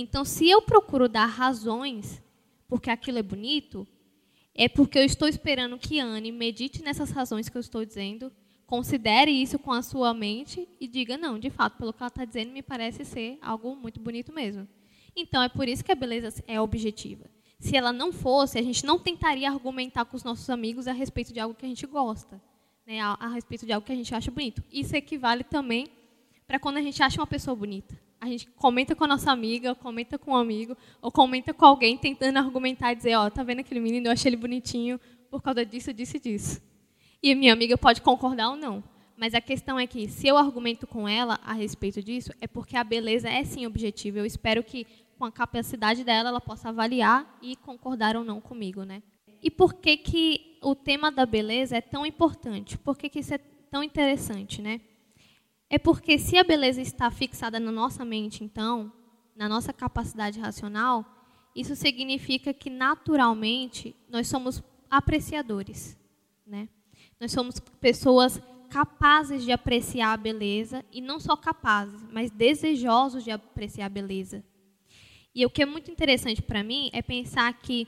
Então, se eu procuro dar razões porque aquilo é bonito, é porque eu estou esperando que Anne medite nessas razões que eu estou dizendo, considere isso com a sua mente e diga, não, de fato, pelo que ela está dizendo, me parece ser algo muito bonito mesmo. Então, é por isso que a beleza é objetiva. Se ela não fosse, a gente não tentaria argumentar com os nossos amigos a respeito de algo que a gente gosta, né, a, a respeito de algo que a gente acha bonito. Isso equivale também para quando a gente acha uma pessoa bonita. A gente comenta com a nossa amiga, comenta com um amigo, ou comenta com alguém tentando argumentar e dizer, ó, oh, tá vendo aquele menino, eu achei ele bonitinho por causa disso, disso e disso. E minha amiga pode concordar ou não. Mas a questão é que, se eu argumento com ela a respeito disso, é porque a beleza é sim objetiva. Eu espero que, com a capacidade dela, ela possa avaliar e concordar ou não comigo. Né? E por que, que o tema da beleza é tão importante? Por que, que isso é tão interessante? Né? É porque, se a beleza está fixada na nossa mente, então, na nossa capacidade racional, isso significa que, naturalmente, nós somos apreciadores. Né? Nós somos pessoas capazes de apreciar a beleza e não só capazes, mas desejosos de apreciar a beleza. E o que é muito interessante para mim é pensar que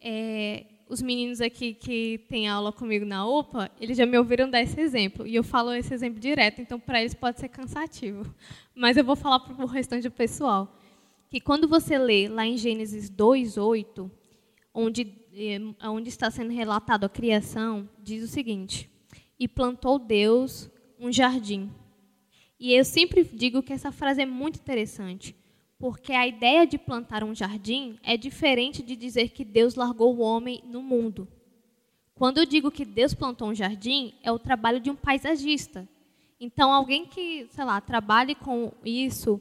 é, os meninos aqui que têm aula comigo na UPA, eles já me ouviram dar esse exemplo. E eu falo esse exemplo direto, então para eles pode ser cansativo. Mas eu vou falar para o restante do pessoal. Que quando você lê lá em Gênesis 2,8, onde onde está sendo relatado a criação, diz o seguinte: E plantou Deus um jardim. E eu sempre digo que essa frase é muito interessante, porque a ideia de plantar um jardim é diferente de dizer que Deus largou o homem no mundo. Quando eu digo que Deus plantou um jardim, é o trabalho de um paisagista. Então, alguém que, sei lá, trabalhe com isso,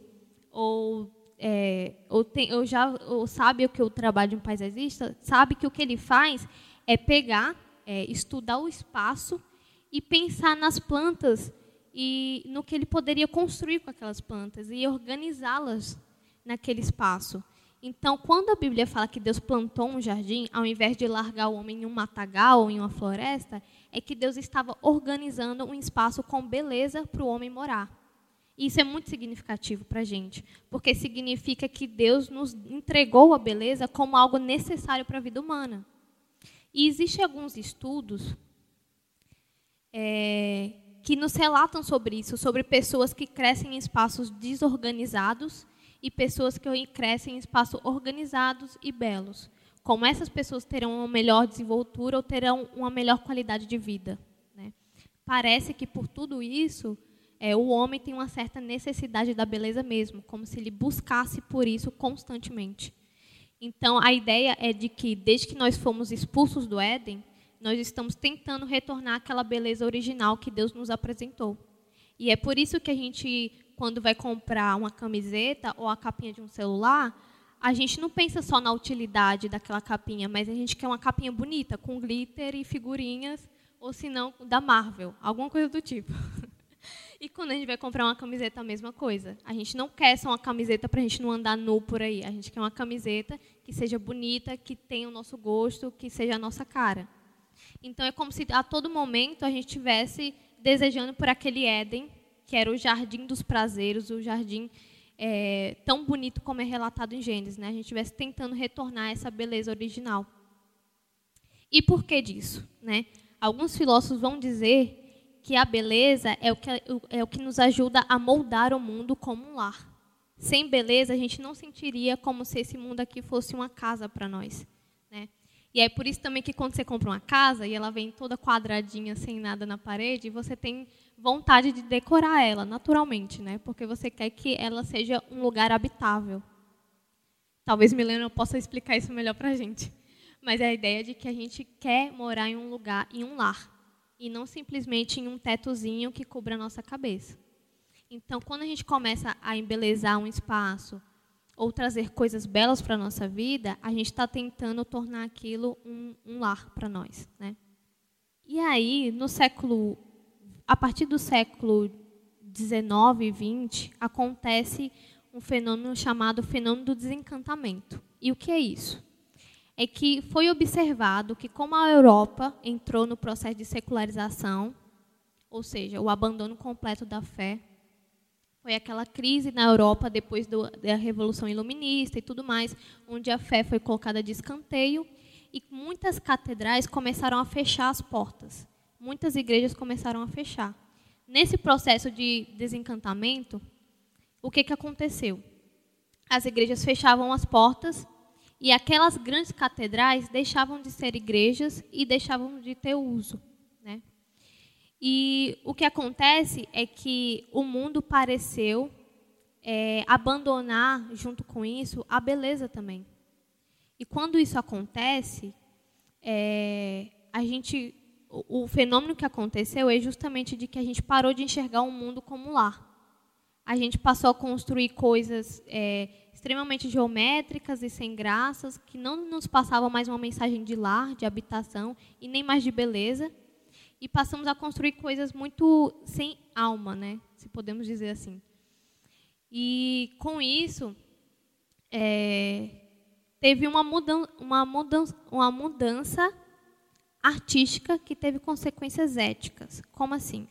ou é, ou, tem, ou já ou sabe o que o trabalho de um paisagista, sabe que o que ele faz é pegar, é, estudar o espaço e pensar nas plantas e no que ele poderia construir com aquelas plantas e organizá-las naquele espaço. Então, quando a Bíblia fala que Deus plantou um jardim, ao invés de largar o homem em um matagal ou em uma floresta, é que Deus estava organizando um espaço com beleza para o homem morar. E isso é muito significativo para a gente, porque significa que Deus nos entregou a beleza como algo necessário para a vida humana. E existem alguns estudos é, que nos relatam sobre isso, sobre pessoas que crescem em espaços desorganizados e pessoas que crescem em espaços organizados e belos. Como essas pessoas terão uma melhor desenvoltura ou terão uma melhor qualidade de vida. Né? Parece que por tudo isso é, o homem tem uma certa necessidade da beleza mesmo, como se ele buscasse por isso constantemente. Então, a ideia é de que, desde que nós fomos expulsos do Éden, nós estamos tentando retornar àquela beleza original que Deus nos apresentou. E é por isso que a gente, quando vai comprar uma camiseta ou a capinha de um celular, a gente não pensa só na utilidade daquela capinha, mas a gente quer uma capinha bonita, com glitter e figurinhas, ou se não, da Marvel, alguma coisa do tipo. E quando a gente vai comprar uma camiseta, a mesma coisa. A gente não quer só uma camiseta para a gente não andar nu por aí. A gente quer uma camiseta que seja bonita, que tenha o nosso gosto, que seja a nossa cara. Então é como se a todo momento a gente estivesse desejando por aquele Éden, que era o jardim dos prazeres, o jardim é, tão bonito como é relatado em Gênesis. Né? A gente estivesse tentando retornar essa beleza original. E por que disso? Né? Alguns filósofos vão dizer que a beleza é o que, é o que nos ajuda a moldar o mundo como um lar. Sem beleza, a gente não sentiria como se esse mundo aqui fosse uma casa para nós. Né? E é por isso também que quando você compra uma casa e ela vem toda quadradinha, sem nada na parede, você tem vontade de decorar ela, naturalmente, né? porque você quer que ela seja um lugar habitável. Talvez Milena possa explicar isso melhor para a gente. Mas é a ideia de que a gente quer morar em um lugar, em um lar e não simplesmente em um tetozinho que cubra a nossa cabeça. Então, quando a gente começa a embelezar um espaço ou trazer coisas belas para a nossa vida, a gente está tentando tornar aquilo um, um lar para nós. Né? E aí, no século, a partir do século 19 e 20, acontece um fenômeno chamado fenômeno do desencantamento. E o que é isso? é que foi observado que, como a Europa entrou no processo de secularização, ou seja, o abandono completo da fé, Foi aquela crise na Europa depois do, da Revolução Iluminista e tudo mais, onde a fé foi colocada de escanteio e muitas catedrais começaram a fechar as portas. Muitas igrejas começaram a fechar. Nesse processo de desencantamento, o que, que aconteceu? As igrejas fechavam as portas e aquelas grandes catedrais deixavam de ser igrejas e deixavam de ter uso. Né? E o que acontece é que o mundo pareceu é, abandonar, junto com isso, a beleza também. E quando isso acontece, é, a gente, o, fenômeno que aconteceu é justamente de que a gente parou de enxergar o mundo como lar. A gente passou a construir coisas é, extremamente geométricas e sem graças, que não nos passavam mais uma mensagem de lar, de habitação e nem mais de beleza e passamos a construir coisas muito sem alma, né? Se podemos dizer assim. E com isso é, teve uma mudança, uma mudança, uma mudança artística que teve consequências éticas. Como assim?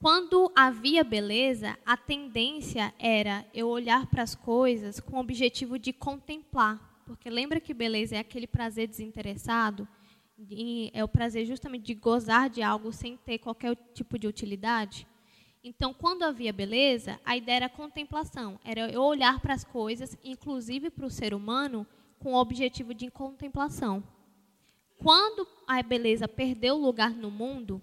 Quando havia beleza, a tendência era eu olhar para as coisas com o objetivo de contemplar, porque lembra que beleza é aquele prazer desinteressado é o prazer justamente de gozar de algo sem ter qualquer tipo de utilidade. Então, quando havia beleza, a ideia era contemplação, era eu olhar para as coisas, inclusive para o ser humano, com o objetivo de contemplação. Quando a beleza perdeu lugar no mundo,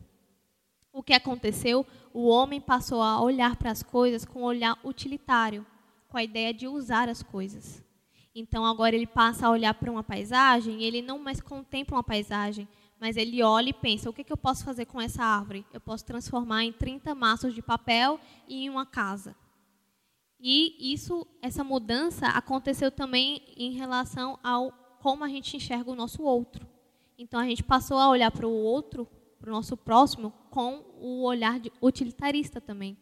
o que aconteceu? O homem passou a olhar para as coisas com um olhar utilitário, com a ideia de usar as coisas. Então agora ele passa a olhar para uma paisagem, ele não mais contempla uma paisagem, mas ele olha e pensa: o que, que eu posso fazer com essa árvore? Eu posso transformar em 30 maços de papel e em uma casa. E isso, essa mudança aconteceu também em relação ao como a gente enxerga o nosso outro. Então a gente passou a olhar para o outro, para o nosso próximo, com o olhar utilitarista também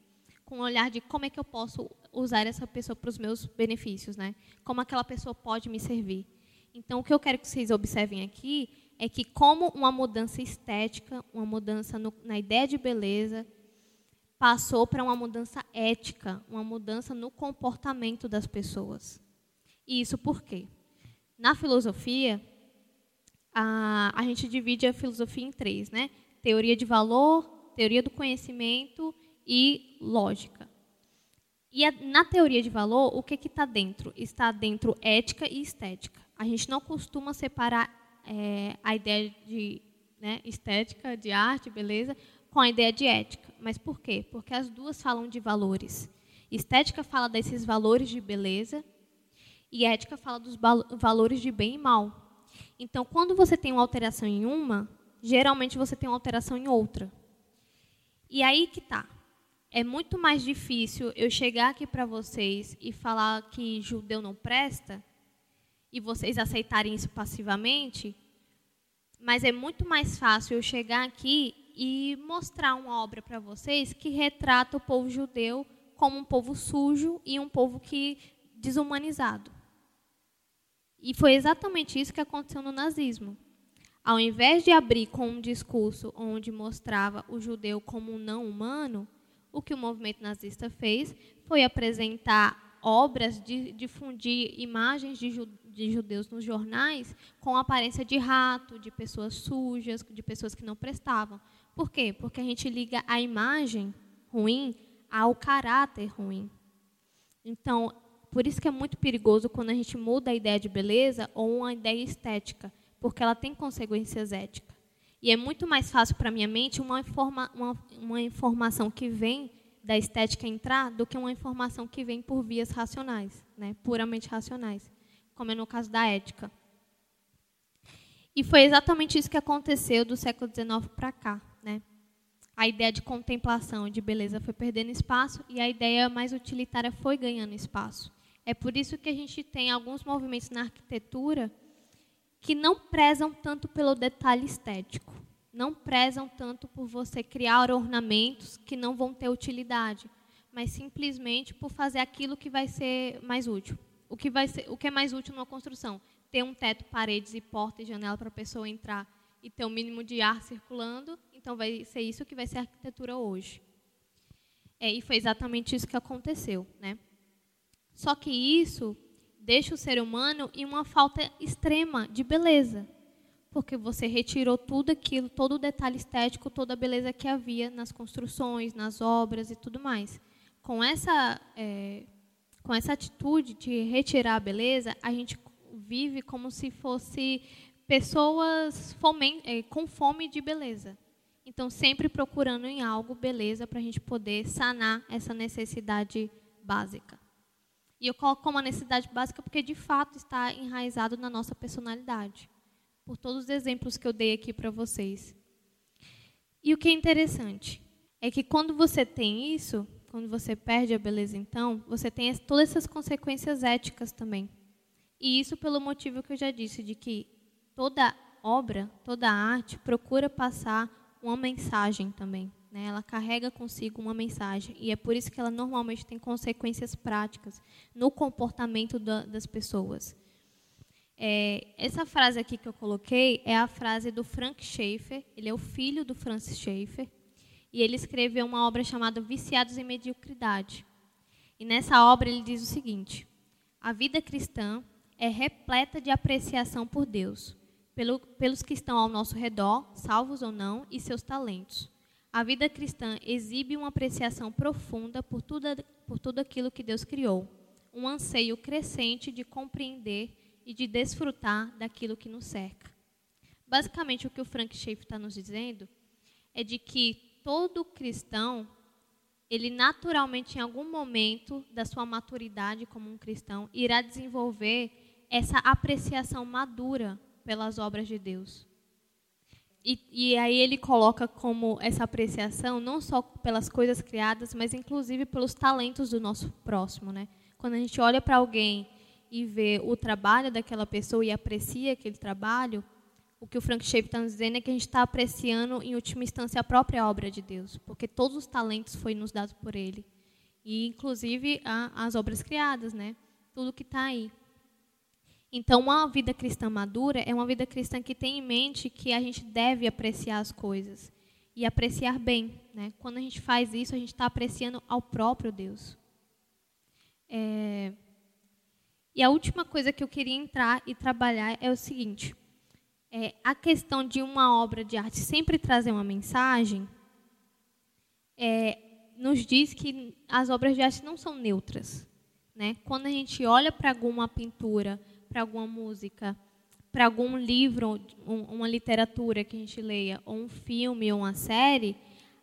com um olhar de como é que eu posso usar essa pessoa para os meus benefícios, né? Como aquela pessoa pode me servir. Então, o que eu quero que vocês observem aqui é que como uma mudança estética, uma mudança no, na ideia de beleza, passou para uma mudança ética, uma mudança no comportamento das pessoas. E isso por quê? Na filosofia, a, a gente divide a filosofia em três, né? Teoria de valor, teoria do conhecimento e lógica. E a, na teoria de valor, o que está dentro? Está dentro ética e estética. A gente não costuma separar é, a ideia de né, estética, de arte, beleza, com a ideia de ética. Mas por quê? Porque as duas falam de valores. Estética fala desses valores de beleza e ética fala dos valores de bem e mal. Então, quando você tem uma alteração em uma, geralmente você tem uma alteração em outra. E aí que tá é muito mais difícil eu chegar aqui para vocês e falar que judeu não presta e vocês aceitarem isso passivamente, mas é muito mais fácil eu chegar aqui e mostrar uma obra para vocês que retrata o povo judeu como um povo sujo e um povo que desumanizado. E foi exatamente isso que aconteceu no nazismo. Ao invés de abrir com um discurso onde mostrava o judeu como um não humano, o que o movimento nazista fez foi apresentar obras, de, difundir imagens de, ju, de judeus nos jornais com aparência de rato, de pessoas sujas, de pessoas que não prestavam. Por quê? Porque a gente liga a imagem ruim ao caráter ruim. Então, por isso que é muito perigoso quando a gente muda a ideia de beleza ou uma ideia estética, porque ela tem consequências éticas. E é muito mais fácil para a minha mente uma, informa, uma, uma informação que vem da estética entrar do que uma informação que vem por vias racionais, né, puramente racionais, como é no caso da ética. E foi exatamente isso que aconteceu do século XIX para cá. Né? A ideia de contemplação de beleza foi perdendo espaço e a ideia mais utilitária foi ganhando espaço. É por isso que a gente tem alguns movimentos na arquitetura que não prezam tanto pelo detalhe estético, não prezam tanto por você criar ornamentos que não vão ter utilidade, mas simplesmente por fazer aquilo que vai ser mais útil. O que, vai ser, o que é mais útil numa construção? Ter um teto, paredes e porta e janela para a pessoa entrar e ter um mínimo de ar circulando. Então, vai ser isso que vai ser a arquitetura hoje. É, e foi exatamente isso que aconteceu, né? Só que isso deixa o ser humano em uma falta extrema de beleza, porque você retirou tudo aquilo, todo o detalhe estético, toda a beleza que havia nas construções, nas obras e tudo mais. Com essa, é, com essa atitude de retirar a beleza, a gente vive como se fosse pessoas fome, é, com fome de beleza. Então, sempre procurando em algo beleza para a gente poder sanar essa necessidade básica. E eu coloco como uma necessidade básica porque, de fato, está enraizado na nossa personalidade. Por todos os exemplos que eu dei aqui para vocês. E o que é interessante é que quando você tem isso, quando você perde a beleza, então, você tem todas essas consequências éticas também. E isso pelo motivo que eu já disse, de que toda obra, toda arte procura passar uma mensagem também. Né? Ela carrega consigo uma mensagem. E é por isso que ela normalmente tem consequências práticas no comportamento da, das pessoas. É, essa frase aqui que eu coloquei é a frase do Frank Schaeffer. Ele é o filho do Francis Schaeffer. E ele escreveu uma obra chamada Viciados em Mediocridade. E nessa obra ele diz o seguinte: A vida cristã é repleta de apreciação por Deus, pelo, pelos que estão ao nosso redor, salvos ou não, e seus talentos. A vida cristã exibe uma apreciação profunda por tudo, por tudo aquilo que Deus criou, um anseio crescente de compreender e de desfrutar daquilo que nos cerca. Basicamente, o que o Frank Schaeffer está nos dizendo é de que todo cristão, ele naturalmente, em algum momento da sua maturidade como um cristão, irá desenvolver essa apreciação madura pelas obras de Deus. E, e, aí ele coloca como essa apreciação não só pelas coisas criadas, mas inclusive pelos talentos do nosso próximo, né? Quando a gente olha para alguém e vê o trabalho daquela pessoa e aprecia aquele trabalho, o que o Frank Shape está dizendo é que a gente está apreciando, em última instância, a própria obra de Deus, porque todos os talentos foram nos dados por Ele, e inclusive a, as obras criadas, né? Tudo que está aí. Então, uma vida cristã madura é uma vida cristã que tem em mente que a gente deve apreciar as coisas e apreciar bem. Né? Quando a gente faz isso, a gente está apreciando ao próprio Deus. É... E a última coisa que eu queria entrar e trabalhar é o seguinte: é, a questão de uma obra de arte sempre trazer uma mensagem é, nos diz que as obras de arte não são neutras. Né? Quando a gente olha para alguma pintura para alguma música, para algum livro, um, uma literatura que a gente leia, ou um filme ou uma série,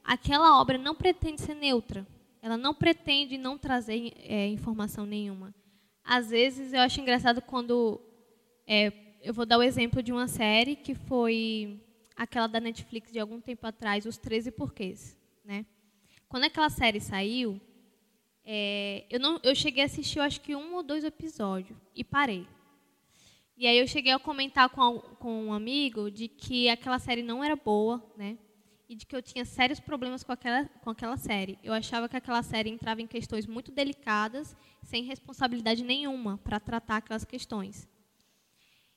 aquela obra não pretende ser neutra. Ela não pretende não trazer é, informação nenhuma. Às vezes eu acho engraçado quando é, eu vou dar o exemplo de uma série que foi aquela da Netflix de algum tempo atrás, Os 13 Porquês. Né? Quando aquela série saiu, é, eu, não, eu cheguei a assistir, eu acho que um ou dois episódios, e parei. E aí eu cheguei a comentar com, com um amigo de que aquela série não era boa, né? E de que eu tinha sérios problemas com aquela, com aquela série. Eu achava que aquela série entrava em questões muito delicadas, sem responsabilidade nenhuma para tratar aquelas questões.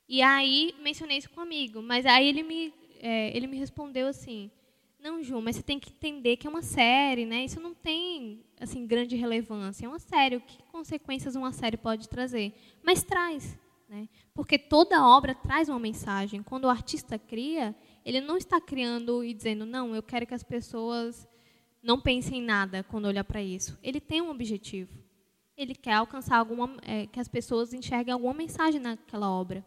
E aí mencionei isso com um amigo, mas aí ele me, é, ele me respondeu assim: Não, Ju, mas você tem que entender que é uma série, né? Isso não tem assim grande relevância. É uma série. O que consequências uma série pode trazer? Mas traz. Né? Porque toda obra traz uma mensagem. Quando o artista cria, ele não está criando e dizendo, não, eu quero que as pessoas não pensem em nada quando olhar para isso. Ele tem um objetivo. Ele quer alcançar alguma, é, que as pessoas enxerguem alguma mensagem naquela obra.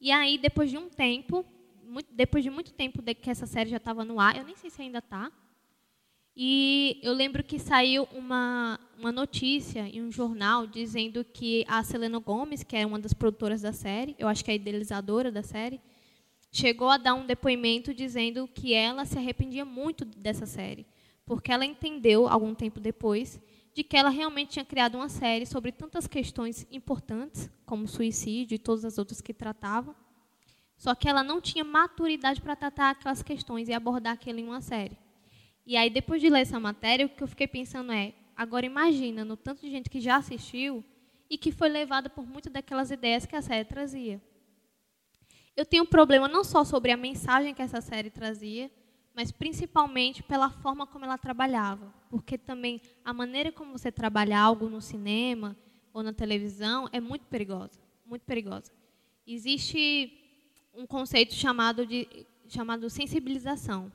E aí, depois de um tempo, muito, depois de muito tempo que essa série já estava no ar, eu nem sei se ainda está, e eu lembro que saiu uma, uma notícia em um jornal dizendo que a Selena Gomes, que é uma das produtoras da série, eu acho que é a idealizadora da série, chegou a dar um depoimento dizendo que ela se arrependia muito dessa série, porque ela entendeu, algum tempo depois, de que ela realmente tinha criado uma série sobre tantas questões importantes, como suicídio e todas as outras que tratavam, só que ela não tinha maturidade para tratar aquelas questões e abordar aquilo em uma série. E aí, depois de ler essa matéria, o que eu fiquei pensando é: agora imagina no tanto de gente que já assistiu e que foi levada por muitas daquelas ideias que a série trazia. Eu tenho um problema não só sobre a mensagem que essa série trazia, mas principalmente pela forma como ela trabalhava. Porque também a maneira como você trabalha algo no cinema ou na televisão é muito perigosa, muito perigosa. Existe um conceito chamado de chamado sensibilização,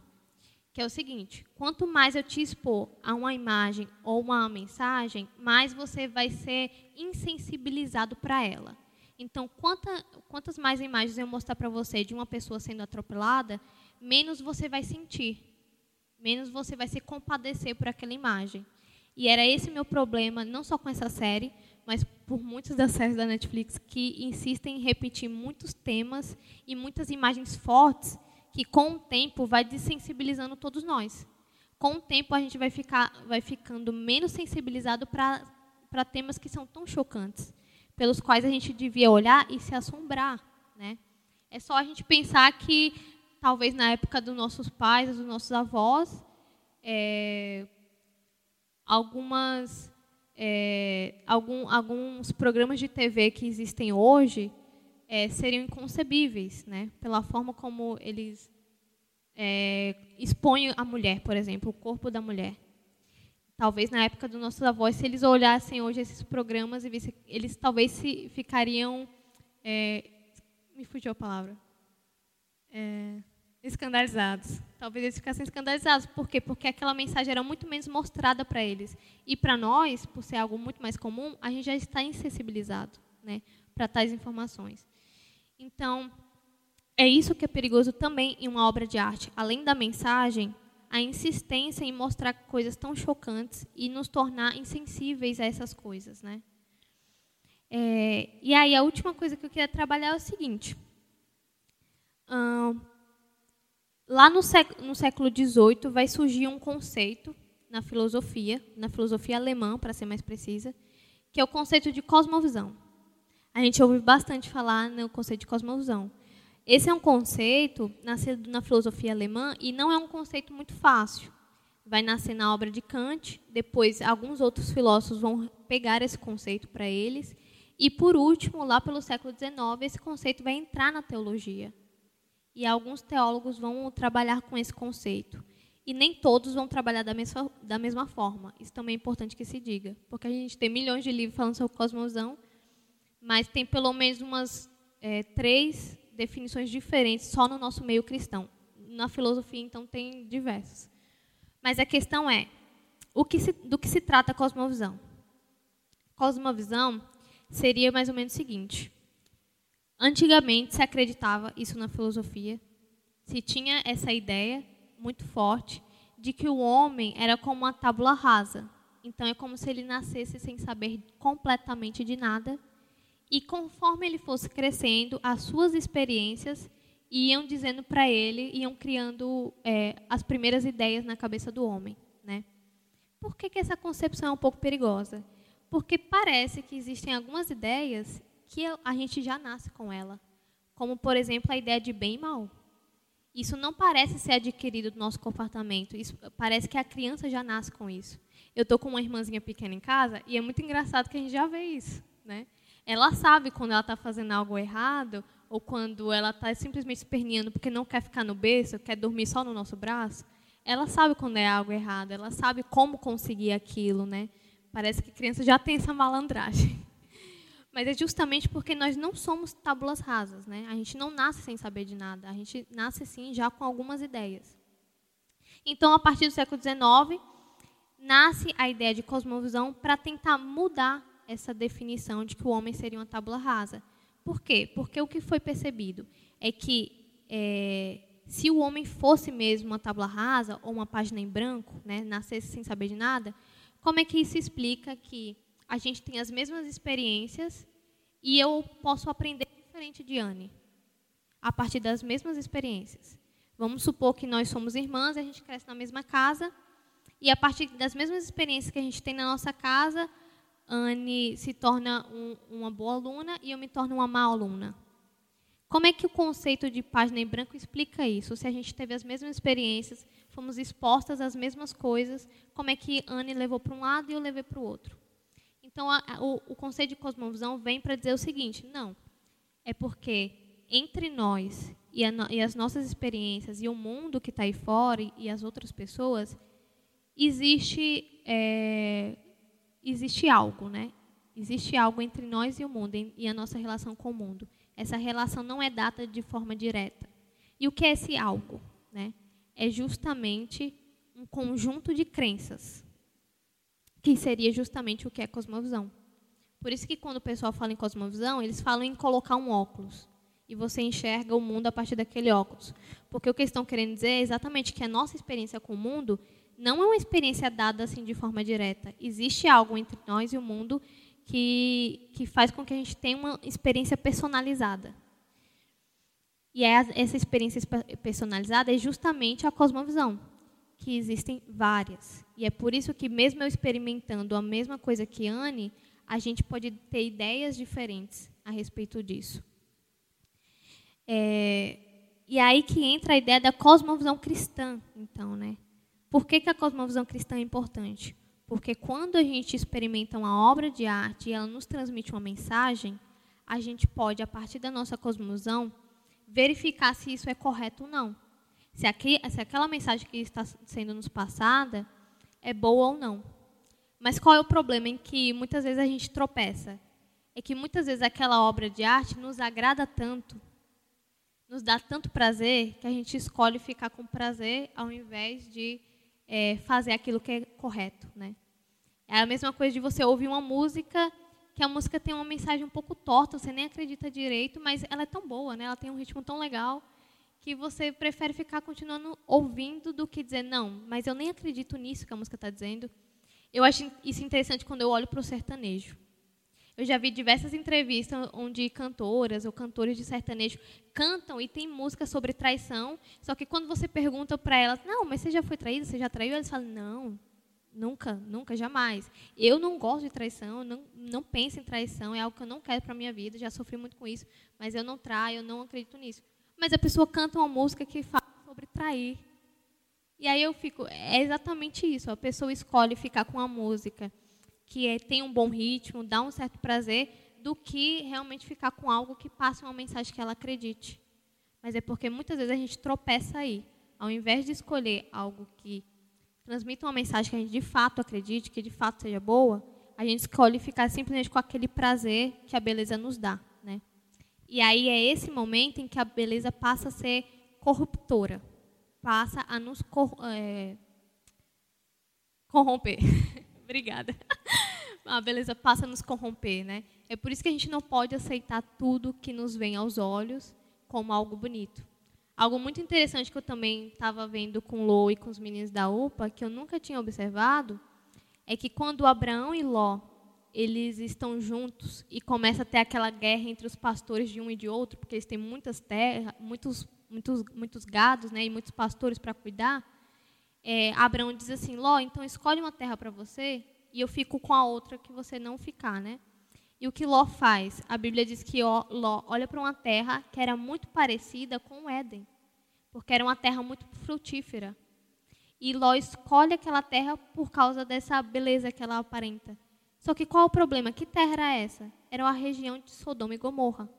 que é o seguinte: quanto mais eu te expor a uma imagem ou uma mensagem, mais você vai ser insensibilizado para ela. Então, quanta, quantas mais imagens eu mostrar para você de uma pessoa sendo atropelada, menos você vai sentir, menos você vai se compadecer por aquela imagem. E era esse meu problema, não só com essa série, mas por muitas das séries da Netflix que insistem em repetir muitos temas e muitas imagens fortes que com o tempo vai desensibilizando todos nós. Com o tempo a gente vai ficar vai ficando menos sensibilizado para temas que são tão chocantes, pelos quais a gente devia olhar e se assombrar, né? É só a gente pensar que talvez na época dos nossos pais, dos nossos avós, é, algumas é, algum, alguns programas de TV que existem hoje é, seriam inconcebíveis, né? Pela forma como eles é, expõem a mulher, por exemplo, o corpo da mulher. Talvez na época dos nossos avós, se eles olhassem hoje esses programas e vissem, eles talvez se ficariam, é, me fugiu a palavra, é, escandalizados. Talvez eles ficassem escandalizados. Por quê? Porque aquela mensagem era muito menos mostrada para eles. E para nós, por ser algo muito mais comum, a gente já está insensibilizado né, para tais informações. Então, é isso que é perigoso também em uma obra de arte. Além da mensagem, a insistência em mostrar coisas tão chocantes e nos tornar insensíveis a essas coisas. Né? É, e aí, a última coisa que eu queria trabalhar é o seguinte. Lá no no século XVIII vai surgir um conceito na filosofia, na filosofia alemã, para ser mais precisa, que é o conceito de cosmovisão. A gente ouve bastante falar no conceito de cosmovisão. Esse é um conceito nascido na filosofia alemã e não é um conceito muito fácil. Vai nascer na obra de Kant, depois alguns outros filósofos vão pegar esse conceito para eles, e por último, lá pelo século XIX, esse conceito vai entrar na teologia e alguns teólogos vão trabalhar com esse conceito. E nem todos vão trabalhar da mesma, da mesma forma. Isso também é importante que se diga. Porque a gente tem milhões de livros falando sobre cosmosão, mas tem pelo menos umas é, três definições diferentes só no nosso meio cristão. Na filosofia, então, tem diversas. Mas a questão é, o que se, do que se trata a cosmovisão? Cosmovisão seria mais ou menos o seguinte. Antigamente se acreditava isso na filosofia, se tinha essa ideia muito forte de que o homem era como uma tábula rasa. Então é como se ele nascesse sem saber completamente de nada. E conforme ele fosse crescendo, as suas experiências iam dizendo para ele, iam criando é, as primeiras ideias na cabeça do homem. Né? Por que, que essa concepção é um pouco perigosa? Porque parece que existem algumas ideias que a gente já nasce com ela. Como, por exemplo, a ideia de bem e mal. Isso não parece ser adquirido do nosso comportamento. Isso parece que a criança já nasce com isso. Eu estou com uma irmãzinha pequena em casa e é muito engraçado que a gente já vê isso. Né? Ela sabe quando ela está fazendo algo errado ou quando ela está simplesmente esperneando porque não quer ficar no berço, quer dormir só no nosso braço. Ela sabe quando é algo errado, ela sabe como conseguir aquilo. Né? Parece que criança já tem essa malandragem. Mas é justamente porque nós não somos tábulas rasas, né? A gente não nasce sem saber de nada, a gente nasce sim já com algumas ideias. Então, a partir do século XIX, nasce a ideia de cosmovisão para tentar mudar essa definição de que o homem seria uma tábula rasa. Por quê? Porque o que foi percebido é que é, se o homem fosse mesmo uma tábua rasa ou uma página em branco, né, nascesse sem saber de nada, como é que isso explica que a gente tem as mesmas experiências e eu posso aprender diferente de Anne, a partir das mesmas experiências. Vamos supor que nós somos irmãs, a gente cresce na mesma casa, e a partir das mesmas experiências que a gente tem na nossa casa, Anne se torna um, uma boa aluna e eu me torno uma má aluna. Como é que o conceito de página em branco explica isso? Se a gente teve as mesmas experiências, fomos expostas às mesmas coisas, como é que Anne levou para um lado e eu levei para o outro? Então, a, o, o conceito de cosmovisão vem para dizer o seguinte: não, é porque entre nós e, a, e, as nossas experiências e o mundo que está aí fora e, e, as outras pessoas, existe, é, existe algo, né? Existe algo entre nós e o mundo e a nossa relação com o mundo. Essa relação não é dada de forma direta. E o que é esse algo? Né? É justamente um conjunto de crenças, que seria justamente o que é cosmovisão. Por isso que quando o pessoal fala em cosmovisão, eles falam em colocar um óculos e você enxerga o mundo a partir daquele óculos. Porque o que eles estão querendo dizer é exatamente que a nossa experiência com o mundo não é uma experiência dada assim de forma direta. Existe algo entre nós e o mundo que, que faz com que a gente tenha uma experiência personalizada. E é essa experiência personalizada é justamente a cosmovisão, que existem várias. E é por isso que, mesmo eu experimentando a mesma coisa que Anne, a gente pode ter ideias diferentes a respeito disso. É, e aí que entra a ideia da cosmovisão cristã, então, né? Por que, que a cosmovisão cristã é importante? Porque quando a gente experimenta uma obra de arte e ela nos transmite uma mensagem, a gente pode, a partir da nossa cosmovisão, verificar se isso é correto ou não. Se, aqui, se aquela mensagem que está sendo nos passada é boa ou não. Mas qual é o problema em que muitas vezes a gente tropeça? É que muitas vezes aquela obra de arte nos agrada tanto nos dá tanto prazer que a gente escolhe ficar com prazer ao invés de é, fazer aquilo que é correto, né? É a mesma coisa de você ouvir uma música que a música tem uma mensagem um pouco torta, você nem acredita direito, mas ela é tão boa, né? Ela tem um ritmo tão legal que você prefere ficar continuando ouvindo do que dizer não, mas eu nem acredito nisso que a música está dizendo. Eu acho isso interessante quando eu olho para o sertanejo. Eu já vi diversas entrevistas onde cantoras ou cantores de sertanejo cantam e tem música sobre traição, só que quando você pergunta para elas, não, mas você já foi traída, você já traiu? Eles falam, não, nunca, nunca, jamais. Eu não gosto de traição, não, não penso em traição, é algo que eu não quero para a minha vida, já sofri muito com isso, mas eu não traio, eu não acredito nisso. Mas a pessoa canta uma música que fala sobre trair. E aí eu fico, é exatamente isso, a pessoa escolhe ficar com a música que é, tem um bom ritmo, dá um certo prazer, do que realmente ficar com algo que passe uma mensagem que ela acredite. Mas é porque muitas vezes a gente tropeça aí. Ao invés de escolher algo que transmita uma mensagem que a gente de fato acredite, que de fato seja boa, a gente escolhe ficar simplesmente com aquele prazer que a beleza nos dá. Né? E aí é esse momento em que a beleza passa a ser corruptora, passa a nos cor é, corromper. Obrigada. A beleza passa a nos corromper, né? É por isso que a gente não pode aceitar tudo que nos vem aos olhos como algo bonito. Algo muito interessante que eu também estava vendo com Ló e com os meninos da UPA, que eu nunca tinha observado, é que quando Abraão e Ló eles estão juntos e começa a ter aquela guerra entre os pastores de um e de outro, porque eles têm muitas terras, muitos, muitos, muitos gados, né, e muitos pastores para cuidar é, Abraão diz assim: Ló, então escolhe uma terra para você e eu fico com a outra que você não ficar, né? E o que Ló faz? A Bíblia diz que Ló olha para uma terra que era muito parecida com o Éden, porque era uma terra muito frutífera. E Ló escolhe aquela terra por causa dessa beleza que ela aparenta. Só que qual o problema? Que terra era essa? Era a região de Sodoma e Gomorra.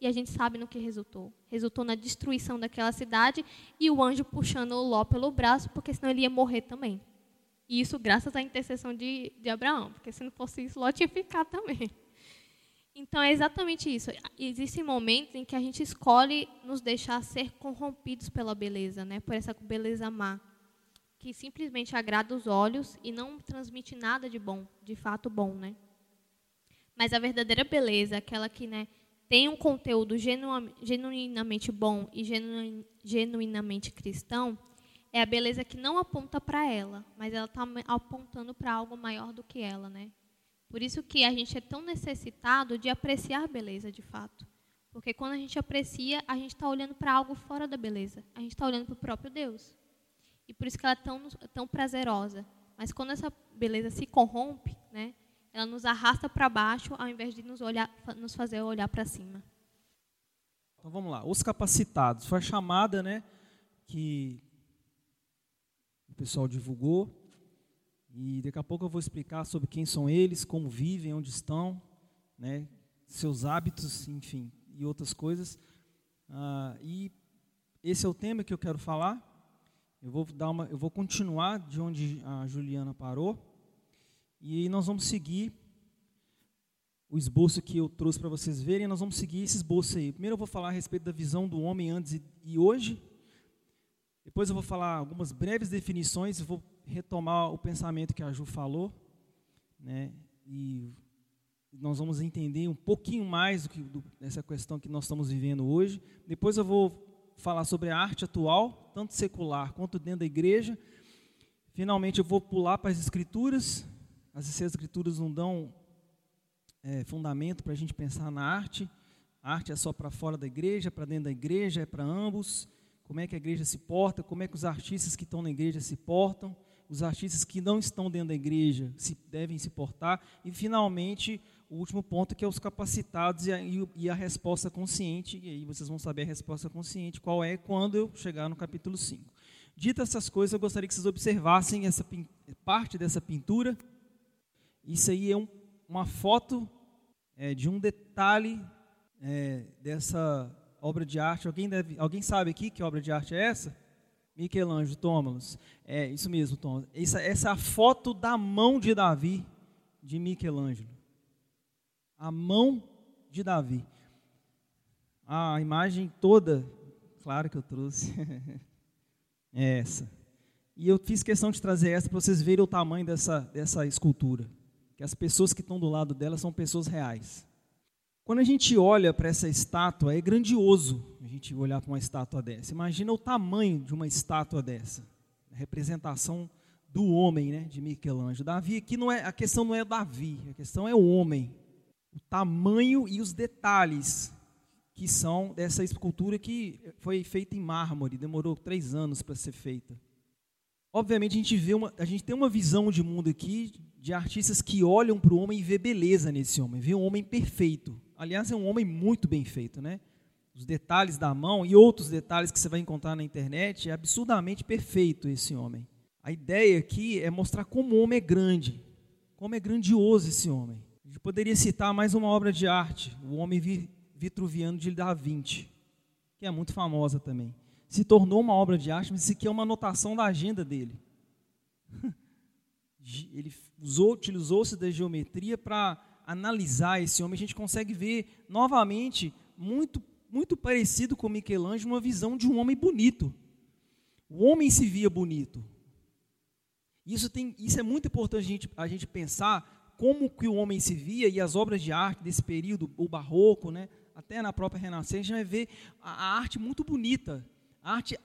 E a gente sabe no que resultou. Resultou na destruição daquela cidade e o anjo puxando o Ló pelo braço, porque senão ele ia morrer também. E isso graças à intercessão de, de Abraão, porque se não fosse isso, Ló tinha ficado também. Então é exatamente isso. Existem momentos em que a gente escolhe nos deixar ser corrompidos pela beleza, né? por essa beleza má, que simplesmente agrada os olhos e não transmite nada de bom, de fato bom. Né? Mas a verdadeira beleza, aquela que né, tem um conteúdo genuinamente bom e genuinamente cristão, é a beleza que não aponta para ela, mas ela está apontando para algo maior do que ela, né? Por isso que a gente é tão necessitado de apreciar beleza, de fato. Porque quando a gente aprecia, a gente está olhando para algo fora da beleza. A gente está olhando para o próprio Deus. E por isso que ela é tão, tão prazerosa. Mas quando essa beleza se corrompe, né? Ela nos arrasta para baixo ao invés de nos, olhar, nos fazer olhar para cima. Então vamos lá, os capacitados. Foi a chamada né, que o pessoal divulgou. E daqui a pouco eu vou explicar sobre quem são eles, como vivem, onde estão, né, seus hábitos, enfim, e outras coisas. Ah, e esse é o tema que eu quero falar. Eu vou dar uma, eu vou continuar de onde a Juliana parou e nós vamos seguir o esboço que eu trouxe para vocês verem. Nós vamos seguir esse esboço aí. Primeiro eu vou falar a respeito da visão do homem antes e, hoje. Depois eu vou falar algumas breves definições vou retomar o pensamento que a Ju falou, né? E nós vamos entender um pouquinho mais do que do, dessa questão que nós estamos vivendo hoje. Depois eu vou falar sobre a arte atual, tanto secular quanto dentro da igreja. Finalmente eu vou pular para as escrituras. As escrituras não dão é, fundamento para a gente pensar na arte. A arte é só para fora da igreja, para dentro da igreja, é para ambos. Como é que a igreja se porta, como é que os artistas que estão na igreja se portam, os artistas que não estão dentro da igreja se devem se portar. E finalmente o último ponto que é os capacitados e a, e a, resposta consciente, e aí vocês vão saber a resposta consciente, qual é quando eu chegar no capítulo 5. Dito essas coisas, eu gostaria que vocês observassem essa parte dessa pintura. Isso aí é um, uma foto é, de um detalhe é, dessa obra de arte. Alguém, deve, alguém sabe aqui que obra de arte é essa? Michelangelo, Thomas. É isso mesmo, Thomas. Essa, essa é a foto da mão de Davi, de Michelangelo a mão de Davi. A imagem toda, claro que eu trouxe, é essa. E eu fiz questão de trazer essa para vocês verem o tamanho dessa, dessa escultura. Que as pessoas que estão do lado dela são pessoas reais. Quando a gente olha para essa estátua, é grandioso a gente olhar para uma estátua dessa. Imagina o tamanho de uma estátua dessa. A representação do homem, né, de Michelangelo. Davi aqui não é, a questão não é Davi, a questão é o homem o tamanho e os detalhes que são dessa escultura que foi feita em mármore, demorou três anos para ser feita. Obviamente a gente vê uma, a gente tem uma visão de mundo aqui de artistas que olham para o homem e vê beleza nesse homem, vê um homem perfeito. Aliás, é um homem muito bem feito, né? Os detalhes da mão e outros detalhes que você vai encontrar na internet é absurdamente perfeito esse homem. A ideia aqui é mostrar como o homem é grande, como é grandioso esse homem. A gente poderia citar mais uma obra de arte, O Homem Vitruviano de Da Vinci, que é muito famosa também. Se tornou uma obra de arte, mas isso aqui é uma anotação da agenda dele. Ele usou, utilizou-se da geometria para analisar esse homem. A gente consegue ver novamente, muito, muito parecido com Michelangelo, uma visão de um homem bonito. O homem se via bonito. Isso, tem, isso é muito importante a gente, a gente pensar como que o homem se via e as obras de arte desse período, o barroco, né, até na própria Renascença, a gente vai ver a, a arte muito bonita. A arte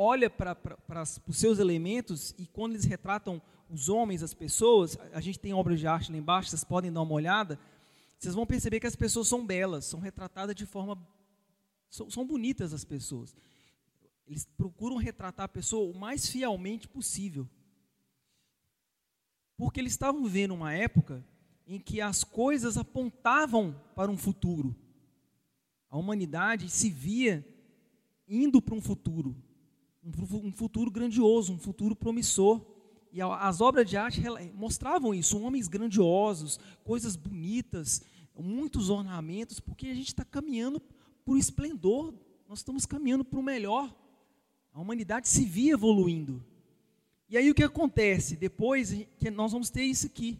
olha para os seus elementos e quando eles retratam os homens, as pessoas, a gente tem obras de arte lá embaixo, vocês podem dar uma olhada, vocês vão perceber que as pessoas são belas, são retratadas de forma. São, são bonitas as pessoas. Eles procuram retratar a pessoa o mais fielmente possível. Porque eles estavam vivendo uma época em que as coisas apontavam para um futuro. A humanidade se via indo para um futuro, um futuro grandioso, um futuro promissor. E as obras de arte mostravam isso, homens grandiosos, coisas bonitas, muitos ornamentos, porque a gente está caminhando para o esplendor, nós estamos caminhando para o melhor. A humanidade se via evoluindo. E aí o que acontece? Depois que nós vamos ter isso aqui.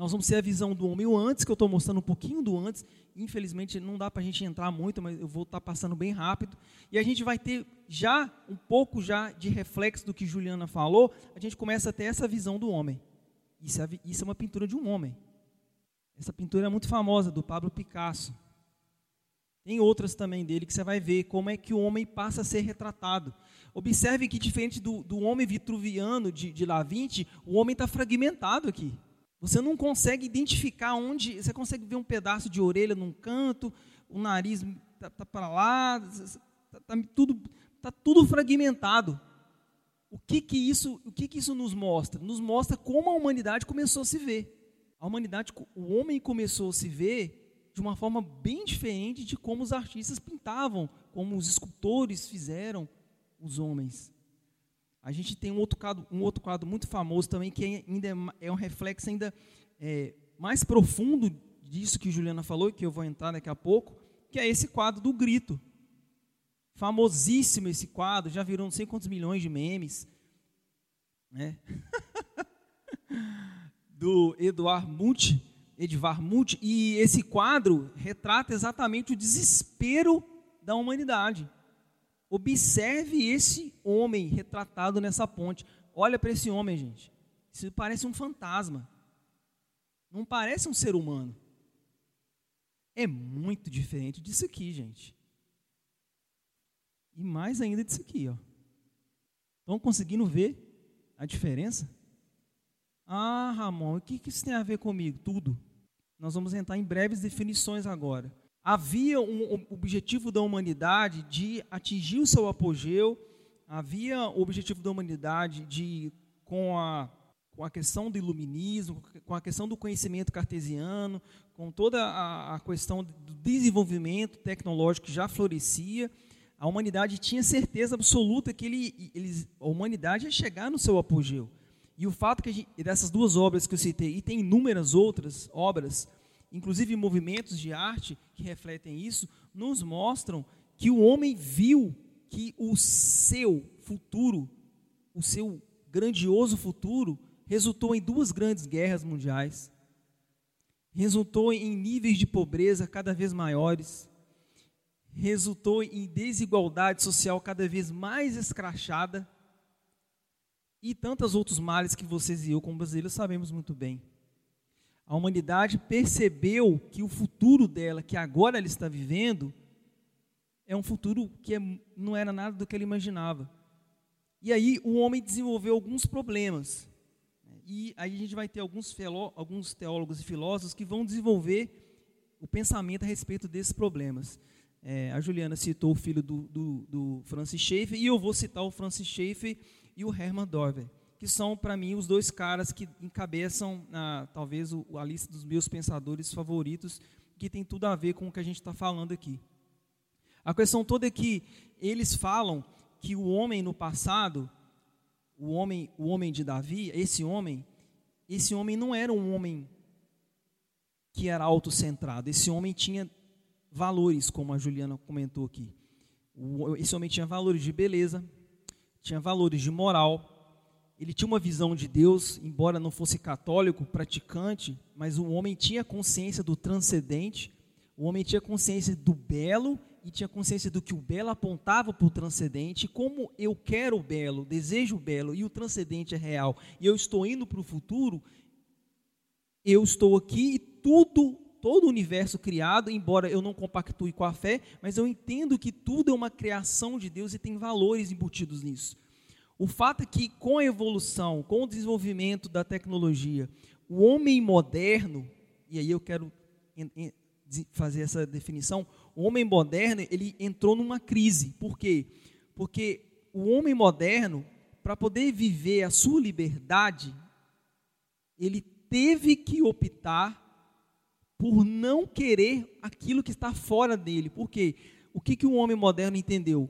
Nós vamos ter a visão do homem o antes, que eu estou mostrando um pouquinho do antes. Infelizmente não dá para a gente entrar muito, mas eu vou estar tá passando bem rápido. E a gente vai ter já um pouco já de reflexo do que Juliana falou. A gente começa a ter essa visão do homem. Isso é, isso é uma pintura de um homem. Essa pintura é muito famosa, do Pablo Picasso. Tem outras também dele que você vai ver como é que o homem passa a ser retratado. Observe que, diferente do, do homem vitruviano de, de Vinci, o homem está fragmentado aqui. Você não consegue identificar onde. Você consegue ver um pedaço de orelha num canto, o nariz está tá para lá, está tá tudo, tá tudo fragmentado. O que que isso, o que que isso nos mostra? Nos mostra como a humanidade começou a se ver. A humanidade, o homem começou a se ver de uma forma bem diferente de como os artistas pintavam, como os escultores fizeram os homens. A gente tem um outro quadro, um outro quadro muito famoso também, que ainda é, é um reflexo ainda é, mais profundo disso que Juliana falou, que eu vou entrar daqui a pouco, que é esse quadro do grito. Famosíssimo esse quadro, já virou não sei quantos milhões de memes. Né? do Eduard Munch, Edvar Munch, e esse quadro retrata exatamente o desespero da humanidade. Observe esse homem retratado nessa ponte. Olha para esse homem, gente. Isso parece um fantasma. Não parece um ser humano. É muito diferente disso aqui, gente. E mais ainda disso aqui, ó. Estão conseguindo ver a diferença? Ah, Ramon, o que, isso tem a ver comigo? Tudo. Nós vamos entrar em breves definições agora. Havia um objetivo da humanidade de atingir o seu apogeu, havia o objetivo da humanidade de, com a, com a questão do iluminismo, com a questão do conhecimento cartesiano, com toda a, a questão do desenvolvimento tecnológico que já florescia, a humanidade tinha certeza absoluta que ele, ele, a humanidade ia chegar no seu apogeu. E o fato que gente, dessas duas obras que eu citei, e tem inúmeras outras obras, inclusive movimentos de arte que refletem isso, nos mostram que o homem viu que o seu futuro, o seu grandioso futuro, resultou em duas grandes guerras mundiais, resultou em níveis de pobreza cada vez maiores, resultou em desigualdade social cada vez mais escrachada e tantos outros males que vocês e eu, como brasileiros, sabemos muito bem. A humanidade percebeu que o futuro dela, que agora ela está vivendo, é um futuro que é, não era nada do que ela imaginava. E aí o homem desenvolveu alguns problemas. E aí a gente vai ter alguns, alguns teólogos e filósofos que vão desenvolver o pensamento a respeito desses problemas. É, a Juliana citou o filho do, do, do, Francis Schaeffer e eu vou citar o Francis Schaeffer e o Hermann Dorver que são, para mim, os dois caras que encabeçam, ah, talvez, o, a lista dos meus pensadores favoritos, que tem tudo a ver com o que a gente está falando aqui. A questão toda é que eles falam que o homem no passado, o homem, o homem de Davi, esse homem, esse homem não era um homem que era autocentrado. Esse homem tinha valores, como a Juliana comentou aqui. Esse homem tinha valores de beleza, tinha valores de moral, ele tinha uma visão de Deus, embora não fosse católico, praticante, mas o homem tinha consciência do transcendente, o homem tinha consciência do belo e tinha consciência do que o belo apontava para o transcendente. Como eu quero o belo, desejo o belo e o transcendente é real, e eu estou indo para o futuro, eu estou aqui e tudo, todo o universo criado, embora eu não compactue com a fé, mas eu entendo que tudo é uma criação de Deus e tem valores embutidos nisso. O fato é que, com a evolução, com o desenvolvimento da tecnologia, o homem moderno, e aí eu quero fazer essa definição, o homem moderno, ele entrou numa crise. Por quê? Porque o homem moderno, para poder viver a sua liberdade, ele teve que optar por não querer aquilo que está fora dele. Por quê? O que, que o homem moderno entendeu?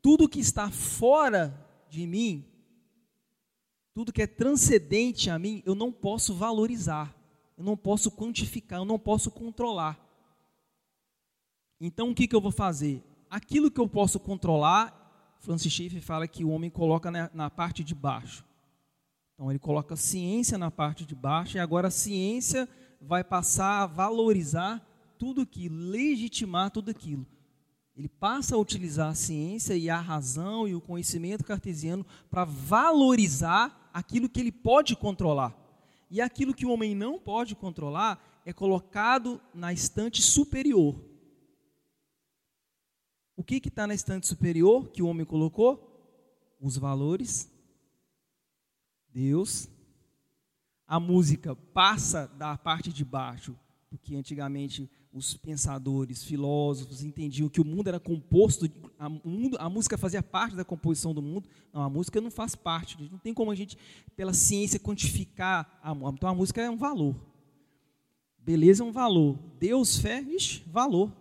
Tudo que está fora de mim, tudo que é transcendente a mim, eu não posso valorizar, eu não posso quantificar, eu não posso controlar. Então o que, que eu vou fazer? Aquilo que eu posso controlar, Francis Schaeffer fala que o homem coloca na, na parte de baixo. Então ele coloca a ciência na parte de baixo e agora a ciência vai passar a valorizar tudo aquilo, legitimar tudo aquilo ele passa a utilizar a ciência e a razão e o conhecimento cartesiano para valorizar aquilo que ele pode controlar. E aquilo que o homem não pode controlar é colocado na estante superior. O que está na estante superior que o homem colocou? Os valores, Deus. A música passa da parte de baixo, porque antigamente os pensadores, filósofos entendiam que o mundo era composto, a, mundo, a, música fazia parte da composição do mundo. Não, a música não faz parte. Não tem como a gente, pela ciência, quantificar. A, então a música é um valor. Beleza é um valor. Deus, fé, ixi, valor.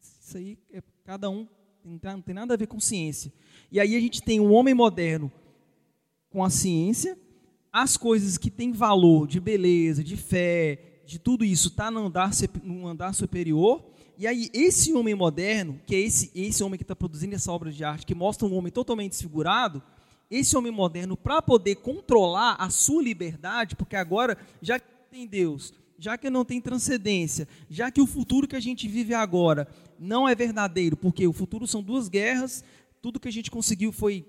Isso aí é cada um, não tem nada a ver com ciência. E aí a gente tem um homem moderno com a ciência, as coisas que têm valor de beleza, de fé, de tudo isso está no andar, no andar superior, e aí esse homem moderno, que é esse, esse homem que está produzindo essa obra de arte, que mostra um homem totalmente desfigurado, esse homem moderno, para poder controlar a sua liberdade, porque agora, já que tem Deus, já que não tem transcendência, já que o futuro que a gente vive agora não é verdadeiro, porque o futuro são duas guerras, tudo que a gente conseguiu foi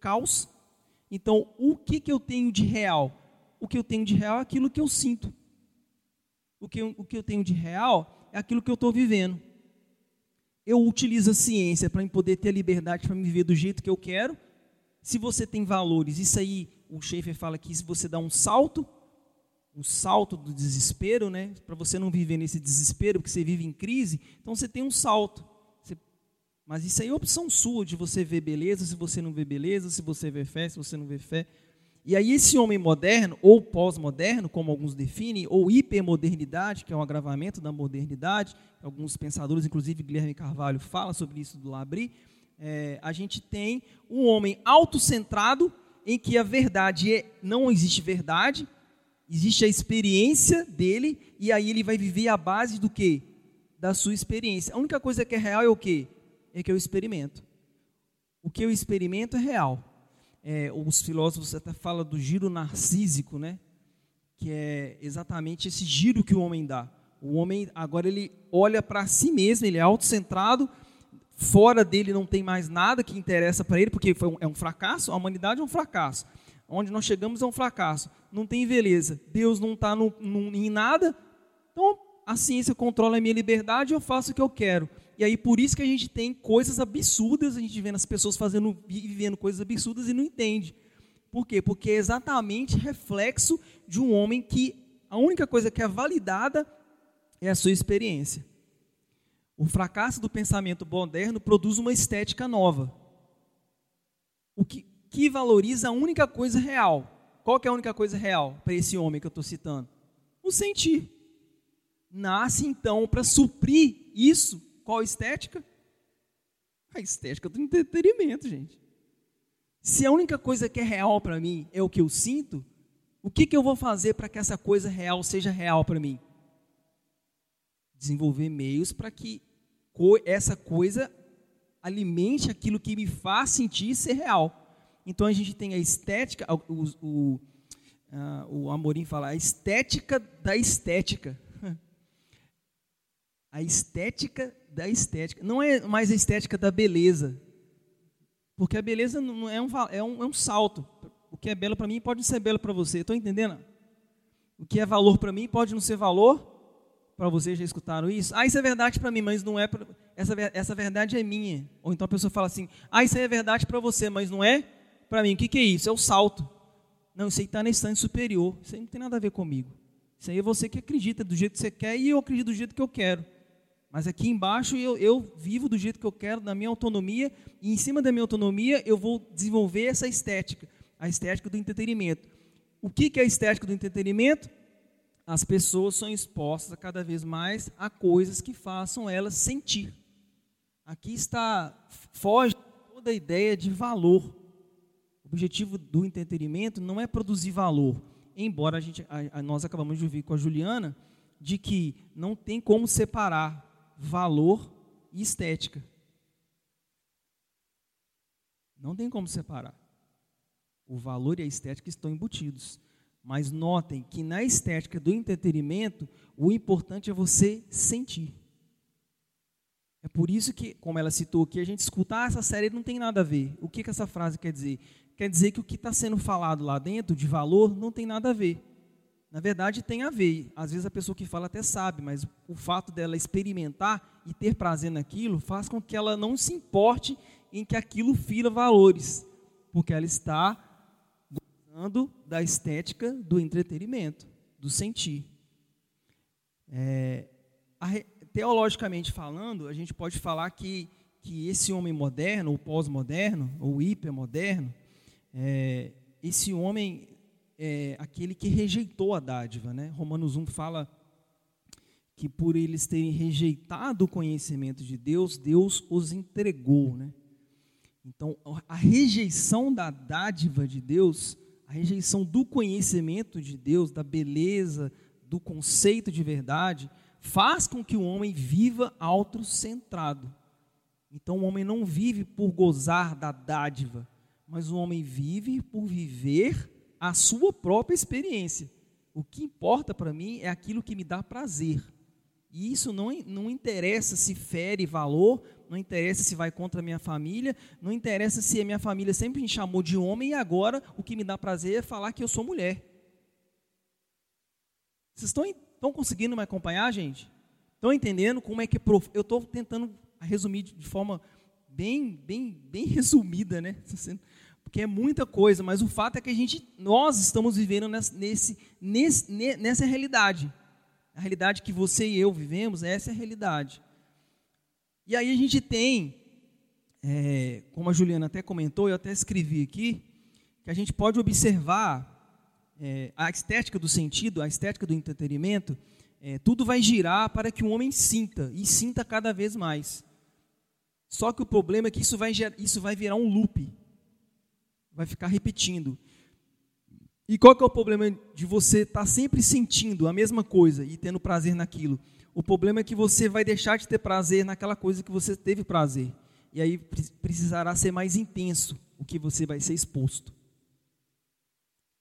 caos. Então, o que, que eu tenho de real? O que eu tenho de real é aquilo que eu sinto. O que, o que eu tenho de real é aquilo que eu estou vivendo. Eu utilizo a ciência para poder ter a liberdade para me viver do jeito que eu quero. Se você tem valores, isso aí, o Schaefer fala que se você dá um salto, um salto do desespero, né, para você não viver nesse desespero, porque você vive em crise, então você tem um salto. Você, mas isso aí é opção sua de você ver beleza, se você não vê beleza, se você vê fé, se você não vê fé. E aí esse homem moderno, ou pós-moderno, como alguns definem, ou hipermodernidade, que é um agravamento da modernidade, alguns pensadores, inclusive Guilherme Carvalho, fala sobre isso do Labri, é, a gente tem um homem autocentrado, em que a verdade é, não existe verdade, existe a experiência dele, e aí ele vai viver a base do que? Da sua experiência. A única coisa que é real é o que? É que eu experimento. O que eu experimento é real é, os filósofos até falam do giro narcísico, né? que é exatamente esse giro que o homem dá. O homem agora ele olha para si mesmo, ele é autocentrado, fora dele não tem mais nada que interessa para ele, porque um, é um fracasso, a humanidade é um fracasso. Onde nós chegamos é um fracasso. Não tem beleza. Deus não está em nada. Então a ciência controla a minha liberdade, eu faço o que eu quero. E aí por isso que a gente tem coisas absurdas, a gente vê as pessoas fazendo vivendo coisas absurdas e não entende. Por quê? Porque é exatamente reflexo de um homem que a única coisa que é validada é a sua experiência. O fracasso do pensamento moderno produz uma estética nova. O que, que valoriza a única coisa real. Qual é a única coisa real para esse homem que eu estou citando? O sentir. Nasce então para suprir isso qual estética? A estética do entretenimento, gente. Se a única coisa que é real para mim é o que eu sinto, o que, que eu vou fazer para que essa coisa real seja real para mim? Desenvolver meios para que essa coisa alimente aquilo que me faz sentir ser real. Então a gente tem a estética, o, o, uh, o Amorim fala, a estética da estética. A estética da estética. Não é mais a estética da beleza. Porque a beleza não é um, é um, é um salto. O que é belo para mim pode ser belo para você. Estou entendendo? O que é valor para mim pode não ser valor para você. Já escutaram isso? Ah, isso é verdade para mim, mas não é. Pra, essa, essa verdade é minha. Ou então a pessoa fala assim: Ah, isso aí é verdade para você, mas não é para mim. O que, que é isso? É o salto. Não, isso aí está na instância superior. Isso aí não tem nada a ver comigo. Isso aí é você que acredita do jeito que você quer e eu acredito do jeito que eu quero. Mas aqui embaixo eu, eu vivo do jeito que eu quero, na minha autonomia, e em cima da minha autonomia eu vou desenvolver essa estética, a estética do entretenimento. O que, que é a estética do entretenimento? As pessoas são expostas cada vez mais a coisas que façam elas sentir. Aqui está, foge toda a ideia de valor. O objetivo do entretenimento não é produzir valor, embora a gente, a, a, nós acabamos de ouvir com a Juliana, de que não tem como separar valor e estética. Não tem como separar. O valor e a estética estão embutidos. Mas notem que na estética do entretenimento, o importante é você sentir. É por isso que, como ela citou aqui, a gente escuta, ah, essa série não tem nada a ver. O que, que essa frase quer dizer? Quer dizer que o que está sendo falado lá dentro, de valor, não tem nada a ver. Na verdade, tem a ver. Às vezes a pessoa que fala até sabe, mas o fato dela experimentar e ter prazer naquilo faz com que ela não se importe em que aquilo fira valores, porque ela está gostando da estética do entretenimento, do sentir. É, teologicamente falando, a gente pode falar que, que esse homem moderno, ou pós-moderno, ou hipermoderno, é, esse homem é aquele que rejeitou a dádiva. Né? Romanos 1 fala que por eles terem rejeitado o conhecimento de Deus, Deus os entregou. Né? Então, a rejeição da dádiva de Deus, a rejeição do conhecimento de Deus, da beleza, do conceito de verdade faz com que o homem viva autocentrado. Então o homem não vive por gozar da dádiva, mas o homem vive por viver a sua própria experiência. O que importa para mim é aquilo que me dá prazer. E isso não, não interessa se fere valor, não interessa se vai contra a minha família, não interessa se a minha família sempre me chamou de homem e agora o que me dá prazer é falar que eu sou mulher. Vocês estão, estão conseguindo me acompanhar, gente? Estão entendendo como é que eu estou tentando resumir de forma bem, bem, bem resumida, né? Porque é muita coisa, mas o fato é que a gente, nós estamos vivendo nesse, nesse, nessa realidade. A realidade que você e eu vivemos, essa é a realidade. E aí a gente tem, é, como a Juliana até comentou, eu até escrevi aqui, que a gente pode observar é, a estética do sentido, a estética do entretenimento, é, tudo vai girar para que o homem sinta, e sinta cada vez mais. Só que o problema é que isso vai, isso vai virar um loop, vai ficar repetindo. E qual que é o problema de você estar tá sempre sentindo a mesma coisa e tendo prazer naquilo? O problema é que você vai deixar de ter prazer naquela coisa que você teve prazer. E aí precisará ser mais intenso o que você vai ser exposto.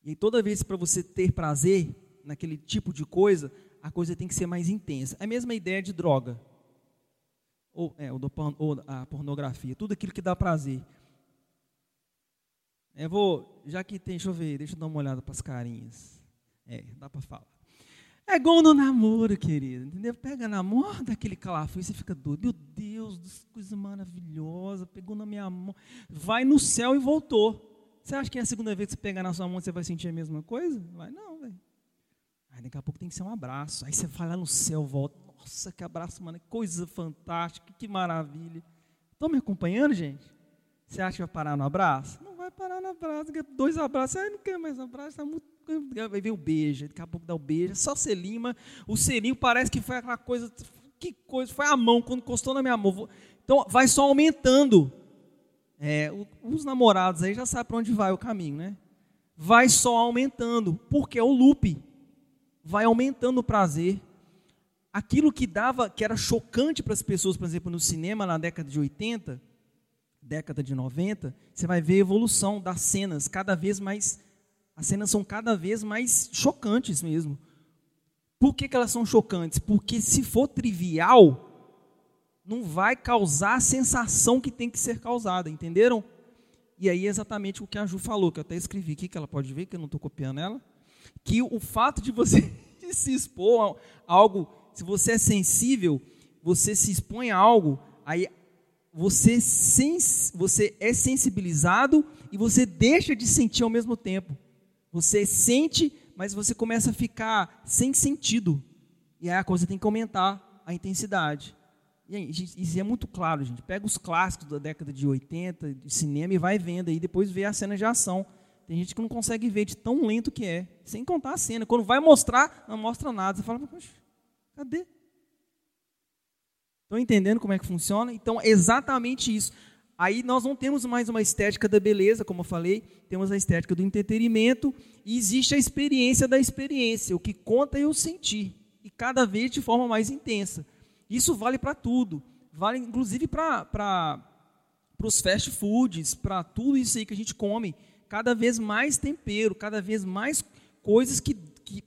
E toda vez para você ter prazer naquele tipo de coisa, a coisa tem que ser mais intensa. É a mesma ideia de droga. Ou, é, ou a pornografia. Tudo aquilo que dá prazer. Eu vou, já que tem, deixa eu ver, deixa eu dar uma olhada para as carinhas. É, dá para falar. É igual no namoro, querido, entendeu? Pega namoro daquele calafrio e você fica doido. Meu Deus, coisa maravilhosa, pegou na minha mão. Vai no céu e voltou. Você acha que é a segunda vez que você pegar na sua mão você vai sentir a mesma coisa? Vai não, velho. Aí daqui a pouco tem que ser um abraço. Aí você vai lá no céu, volta. Nossa, que abraço, mano. Que coisa fantástica, que maravilha. Estão me acompanhando, gente? Você acha que vai parar no abraço? Não vai parar no abraço. Dois abraços, aí não quer mais abraço, tá muito. Vai ver o beijo, daqui a pouco dá o beijo, só selima. O selinho parece que foi aquela coisa. Que coisa, foi a mão, quando encostou na minha mão. Então vai só aumentando. É, os namorados aí já sabem para onde vai o caminho, né? Vai só aumentando, porque é o loop. Vai aumentando o prazer. Aquilo que dava, que era chocante para as pessoas, por exemplo, no cinema na década de 80, década de 90, você vai ver a evolução das cenas, cada vez mais, as cenas são cada vez mais chocantes mesmo. Por que, que elas são chocantes? Porque se for trivial, não vai causar a sensação que tem que ser causada, entenderam? E aí é exatamente o que a Ju falou, que eu até escrevi aqui, que ela pode ver, que eu não estou copiando ela, que o fato de você se expor a algo, se você é sensível, você se expõe a algo, aí você, sens, você é sensibilizado e você deixa de sentir ao mesmo tempo. Você sente, mas você começa a ficar sem sentido. E aí a coisa tem que aumentar a intensidade. E aí, isso é muito claro, gente. Pega os clássicos da década de 80, de cinema, e vai vendo aí, depois vê a cena de ação. Tem gente que não consegue ver de tão lento que é, sem contar a cena. Quando vai mostrar, não mostra nada. Você fala, poxa, cadê? Estão entendendo como é que funciona? Então, é exatamente isso. Aí nós não temos mais uma estética da beleza, como eu falei, temos a estética do entretenimento e existe a experiência da experiência. O que conta é o sentir, e cada vez de forma mais intensa. Isso vale para tudo, vale inclusive para os fast foods, para tudo isso aí que a gente come. Cada vez mais tempero, cada vez mais coisas que, que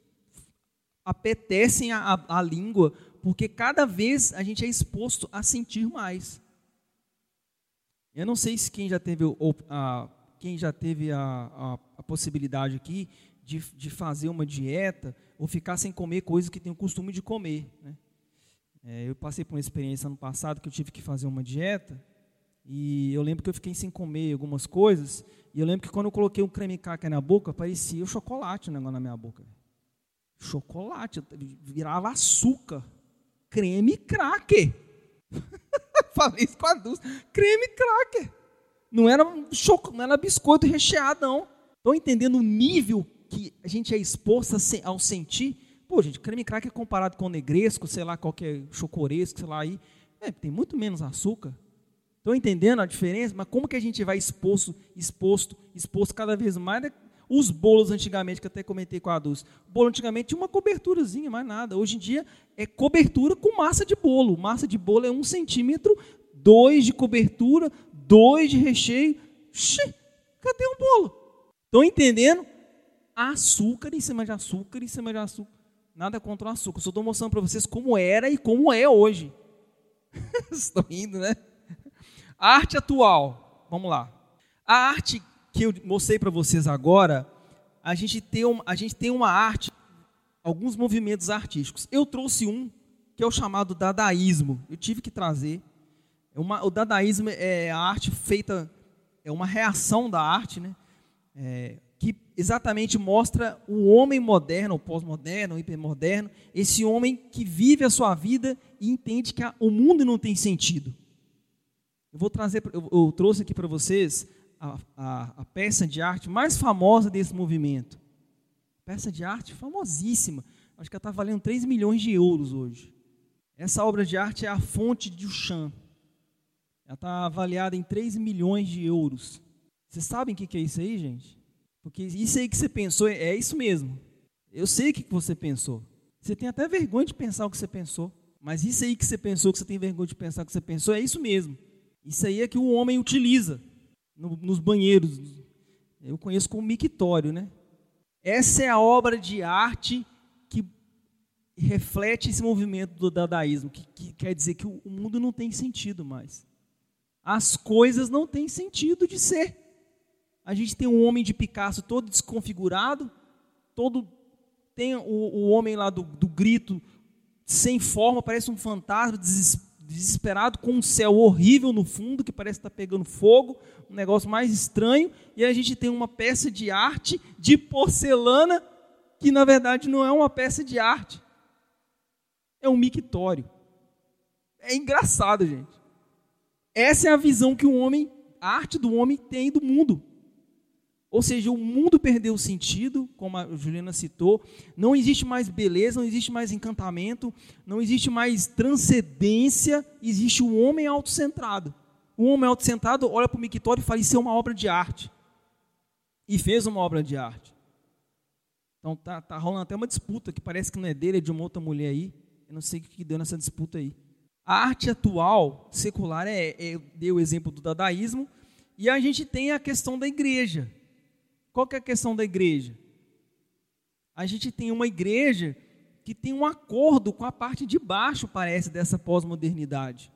apetecem a, a, a língua, porque cada vez a gente é exposto a sentir mais. Eu não sei se quem já teve, a, quem já teve a, a, a possibilidade aqui de, de, fazer uma dieta ou ficar sem comer coisas que tem o costume de comer. Né? É, eu passei por uma experiência ano passado que eu tive que fazer uma dieta e eu lembro que eu fiquei sem comer algumas coisas e eu lembro que quando eu coloquei um creme caca na boca, parecia o chocolate o negócio na minha boca. Chocolate, virava açúcar creme cracker. Falei isso com a Dulce. Creme cracker. Não era, choco, não era biscoito recheado, não. Estão entendendo o nível que a gente é exposto ao sentir? Pô, gente, creme cracker comparado com negresco, sei lá, qualquer chocoresco, sei lá, aí, é, tem muito menos açúcar. Estão entendendo a diferença? Mas como que a gente vai exposto, exposto, exposto cada vez mais? Os bolos antigamente, que até comentei com a Dulce, bolo antigamente tinha uma coberturazinha, mais nada. Hoje em dia é cobertura com massa de bolo. Massa de bolo é um centímetro, dois de cobertura, dois de recheio. Xê, cadê o bolo? Estão entendendo? Açúcar em cima de açúcar em cima de açúcar. Nada contra o açúcar. Só estou mostrando para vocês como era e como é hoje. Estão rindo, né? Arte atual. Vamos lá. A arte que eu mostrei para vocês agora, a gente, tem um, a gente tem uma arte, alguns movimentos artísticos. Eu trouxe um que é o chamado dadaísmo. Eu tive que trazer. É uma, o dadaísmo é a arte feita, é uma reação da arte, né? É, que exatamente mostra o homem moderno, o pós-moderno, o hipermoderno, esse homem que vive a sua vida e entende que a, o mundo não tem sentido. Eu vou trazer, eu, eu trouxe aqui para vocês a, a, a, peça de arte mais famosa desse movimento. Peça de arte famosíssima. Acho que ela está valendo 3 milhões de euros hoje. Essa obra de arte é a fonte de Duchamp. Ela está avaliada em 3 milhões de euros. Vocês sabem o que é isso aí, gente? Porque isso aí que você pensou é isso mesmo. Eu sei o que você pensou. Você tem até vergonha de pensar o que você pensou. Mas isso aí que você pensou, que você tem vergonha de pensar o que você pensou, é isso mesmo. Isso aí é que o homem utiliza no, nos banheiros. Eu conheço como mictório, né? Essa é a obra de arte que reflete esse movimento do dadaísmo, que, que quer dizer que o, mundo não tem sentido mais. As coisas não têm sentido de ser. A gente tem um homem de Picasso todo desconfigurado, todo tem o, o homem lá do, do, grito sem forma, parece um fantasma desesperado com um céu horrível no fundo que parece estar pegando fogo, um negócio mais estranho, e a gente tem uma peça de arte de porcelana que na verdade não é uma peça de arte. É um mictório. É engraçado, gente. Essa é a visão que o homem, a arte do homem tem do mundo. Ou seja, o mundo perdeu o sentido, como a Juliana citou, não existe mais beleza, não existe mais encantamento, não existe mais transcendência, existe o um homem autocentrado. O homem autocentrado olha para o mictório e fala: Isso é uma obra de arte. E fez uma obra de arte. Então tá, tá rolando até uma disputa que parece que não é dele, é de uma outra mulher aí. Eu não sei o que deu nessa disputa aí. A arte atual, secular, é, é deu o exemplo do dadaísmo, e a gente tem a questão da igreja. Qual que é a questão da igreja? A gente tem uma igreja que tem um acordo com a parte de baixo, parece, dessa pós-modernidade.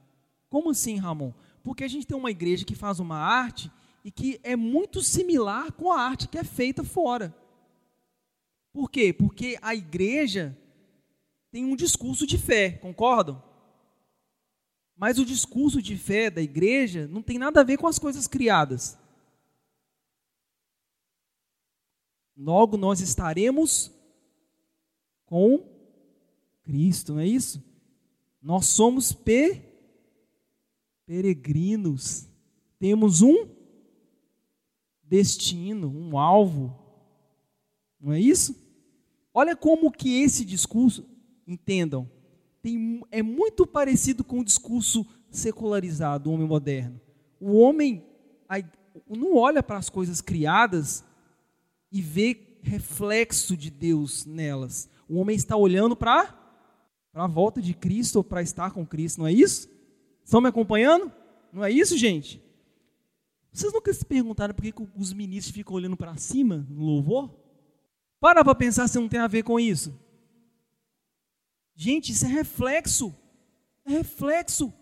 Como assim, Ramon? Porque a gente tem uma igreja que faz uma arte e que é muito similar com a arte que é feita fora. Por quê? Porque a igreja tem um discurso de fé, concordam? Mas o discurso de fé da igreja não tem nada a ver com as coisas criadas. Logo nós estaremos com Cristo, não é isso? Nós somos pe peregrinos. Temos um destino, um alvo. Não é isso? Olha como que esse discurso, entendam, tem, é muito parecido com o discurso secularizado do homem moderno. O homem não olha para as coisas criadas e vê reflexo de Deus nelas. O homem está olhando para a volta de Cristo ou para estar com Cristo, não é isso? Estão me acompanhando? Não é isso, gente? Vocês nunca se perguntaram por que os ministros ficam olhando para cima no louvor? Para para pensar se não tem a ver com isso. Gente, isso é reflexo. É reflexo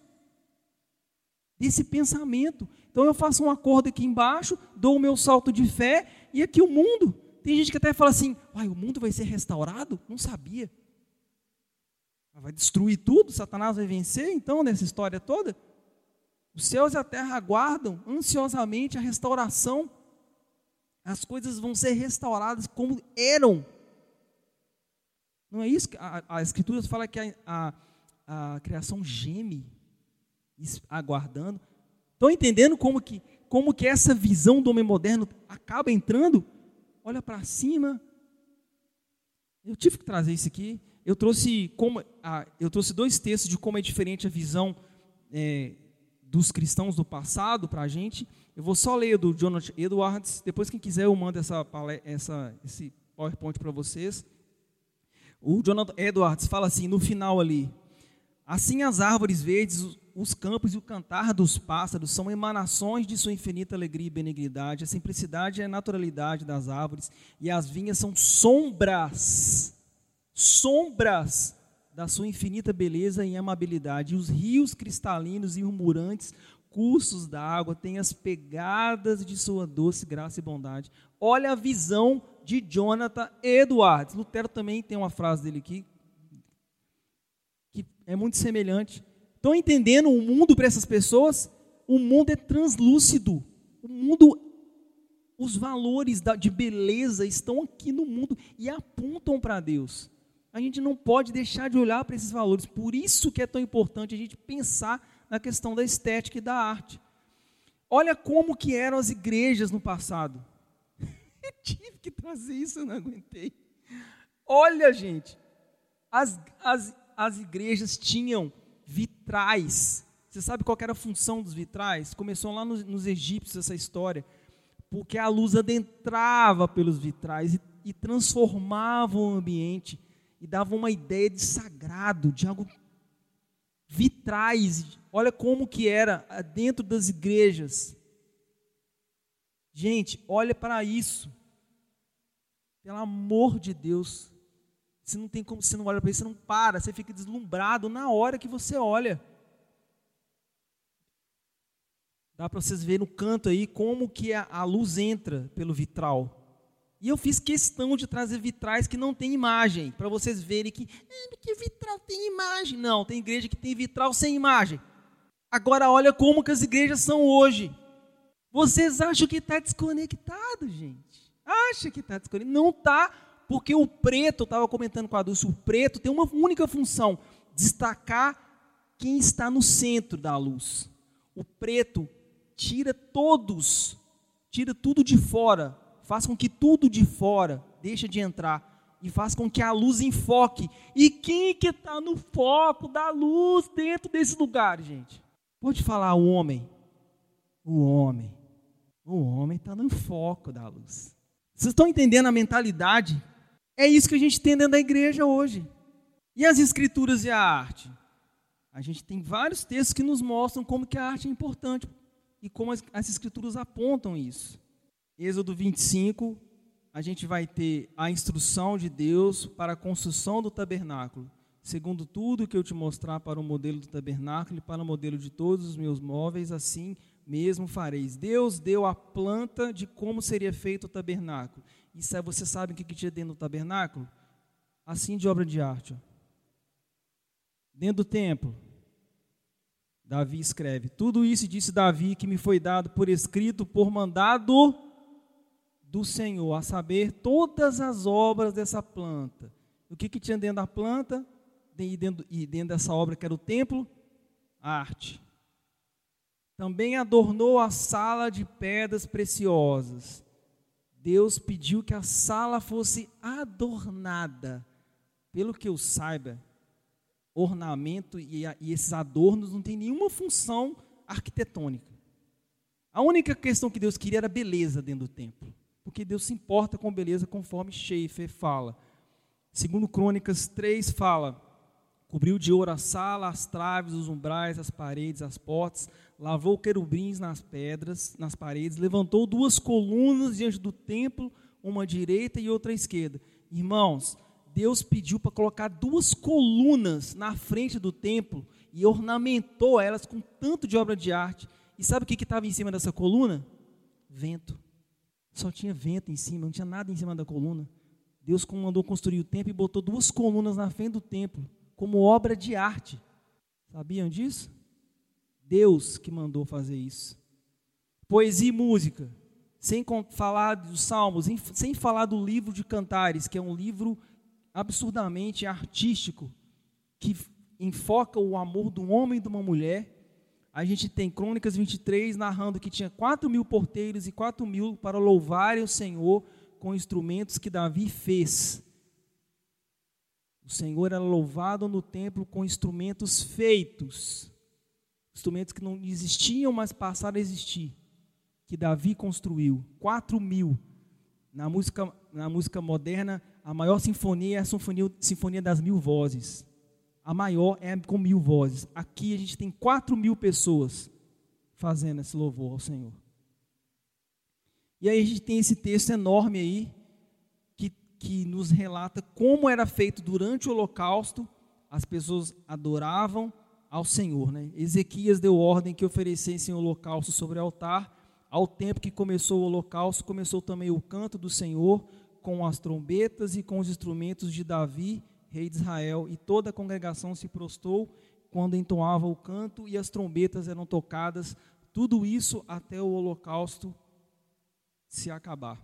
desse pensamento. Então eu faço um acordo aqui embaixo, dou o meu salto de fé, e aqui o mundo. Tem gente que até fala assim: Uai, o mundo vai ser restaurado? Não sabia. Vai destruir tudo? Satanás vai vencer então nessa história toda? Os céus e a terra aguardam ansiosamente a restauração. As coisas vão ser restauradas como eram. Não é isso que a, a Escritura fala que a, a, a criação geme aguardando. Estão entendendo como que, como que essa visão do homem moderno acaba entrando? Olha para cima. Eu tive que trazer isso aqui. Eu trouxe, como, ah, eu trouxe dois textos de como é diferente a visão é, dos cristãos do passado para a gente. Eu vou só ler do Jonathan Edwards. Depois, quem quiser, eu mando essa, essa, esse PowerPoint para vocês. O Jonathan Edwards fala assim, no final ali: Assim as árvores verdes, os campos e o cantar dos pássaros são emanações de sua infinita alegria e benignidade. A simplicidade e a naturalidade das árvores e as vinhas são sombras, sombras da sua infinita beleza e amabilidade. E os rios cristalinos e murmurantes cursos da água têm as pegadas de sua doce graça e bondade. Olha a visão de Jonathan Edwards. Lutero também tem uma frase dele aqui que é muito semelhante. Estão entendendo o mundo para essas pessoas? O mundo é translúcido. O mundo, os valores de beleza estão aqui no mundo e apontam para Deus. A gente não pode deixar de olhar para esses valores. Por isso que é tão importante a gente pensar na questão da estética e da arte. Olha como que eram as igrejas no passado. Eu tive que trazer isso, eu não aguentei. Olha, gente, as, as, as igrejas tinham vitrais. Você sabe qual era a função dos vitrais? Começou lá nos, nos egípcios essa história, porque a luz adentrava pelos vitrais e, e transformava o ambiente e dava uma ideia de sagrado, de algo vitrais. Olha como que era dentro das igrejas. Gente, olha para isso. Pelo amor de Deus. Você não tem como, você não olha para isso, você não para, você fica deslumbrado na hora que você olha. Dá para vocês verem no canto aí como que a, a luz entra pelo vitral. E eu fiz questão de trazer vitrais que não tem imagem, para vocês verem que, ah, que vitral tem imagem. Não, tem igreja que tem vitral sem imagem. Agora olha como que as igrejas são hoje. Vocês acham que está desconectado, gente? Acha que está desconectado? Não está, porque o preto, eu estava comentando com a Dulce, o preto tem uma única função, destacar quem está no centro da luz. O preto tira todos, tira tudo de fora, faz com que tudo de fora deixe de entrar e faz com que a luz enfoque. E quem que está no foco da luz dentro desse lugar, gente? Pode falar o homem. O homem. O homem está no foco da luz. Vocês estão entendendo a mentalidade? É isso que a gente tem dentro da igreja hoje. E as escrituras e a arte? A gente tem vários textos que nos mostram como que a arte é importante e como as, as escrituras apontam isso. Êxodo 25, a gente vai ter a instrução de Deus para a construção do tabernáculo. Segundo tudo que eu te mostrar para o modelo do tabernáculo e para o modelo de todos os meus móveis, assim mesmo fareis. Deus deu a planta de como seria feito o tabernáculo. E você sabe o que tinha dentro do tabernáculo? Assim de obra de arte. Ó. Dentro do templo, Davi escreve: Tudo isso disse Davi que me foi dado por escrito por mandado do Senhor, a saber, todas as obras dessa planta. O que, que tinha dentro da planta? E dentro, e dentro dessa obra que era o templo? A arte. Também adornou a sala de pedras preciosas. Deus pediu que a sala fosse adornada. Pelo que eu saiba, ornamento e, e esses adornos não têm nenhuma função arquitetônica. A única questão que Deus queria era beleza dentro do templo porque Deus se importa com beleza, conforme Schaefer fala. Segundo Crônicas 3 fala: cobriu de ouro a sala, as traves, os umbrais, as paredes, as portas, lavou querubins nas pedras, nas paredes, levantou duas colunas diante do templo, uma à direita e outra à esquerda. Irmãos, Deus pediu para colocar duas colunas na frente do templo e ornamentou elas com tanto de obra de arte. E sabe o que estava em cima dessa coluna? Vento. Só tinha vento em cima, não tinha nada em cima da coluna. Deus mandou construir o templo e botou duas colunas na frente do templo, como obra de arte. Sabiam disso? Deus que mandou fazer isso. Poesia e música, sem falar dos salmos, sem falar do livro de cantares, que é um livro absurdamente artístico, que enfoca o amor de um homem e de uma mulher a gente tem Crônicas 23 narrando que tinha 4 mil porteiros e 4 mil para louvarem o Senhor com instrumentos que Davi fez. O Senhor era louvado no templo com instrumentos feitos. Instrumentos que não existiam, mas passaram a existir, que Davi construiu, quatro mil. Na música, na música moderna, a maior sinfonia é a sinfonia, sinfonia das mil vozes. A maior é com mil vozes. Aqui a gente tem quatro mil pessoas fazendo esse louvor ao Senhor. E aí a gente tem esse texto enorme aí, que, nos relata como era feito durante o holocausto, as pessoas adoravam ao Senhor. Né? Ezequias deu ordem que oferecessem o holocausto sobre o altar. Ao tempo que começou o holocausto, começou também o canto do Senhor, com as trombetas e com os instrumentos de Davi, rei de Israel. E toda a congregação se prostou quando entoava o canto e as trombetas eram tocadas. Tudo isso até o holocausto se acabar.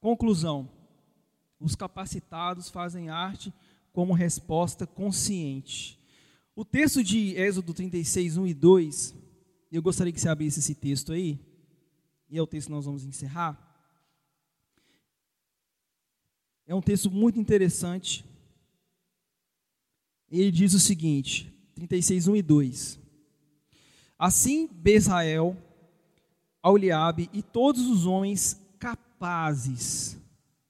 Conclusão: os capacitados fazem arte como resposta consciente. O texto de Êxodo 36, 1 e 2, eu gostaria que você abrisse esse texto aí, e é o texto que nós vamos encerrar. É um texto muito interessante. Ele diz o seguinte: 36, 1 e 2. Assim Bezrael Auliabe e todos os homens capazes,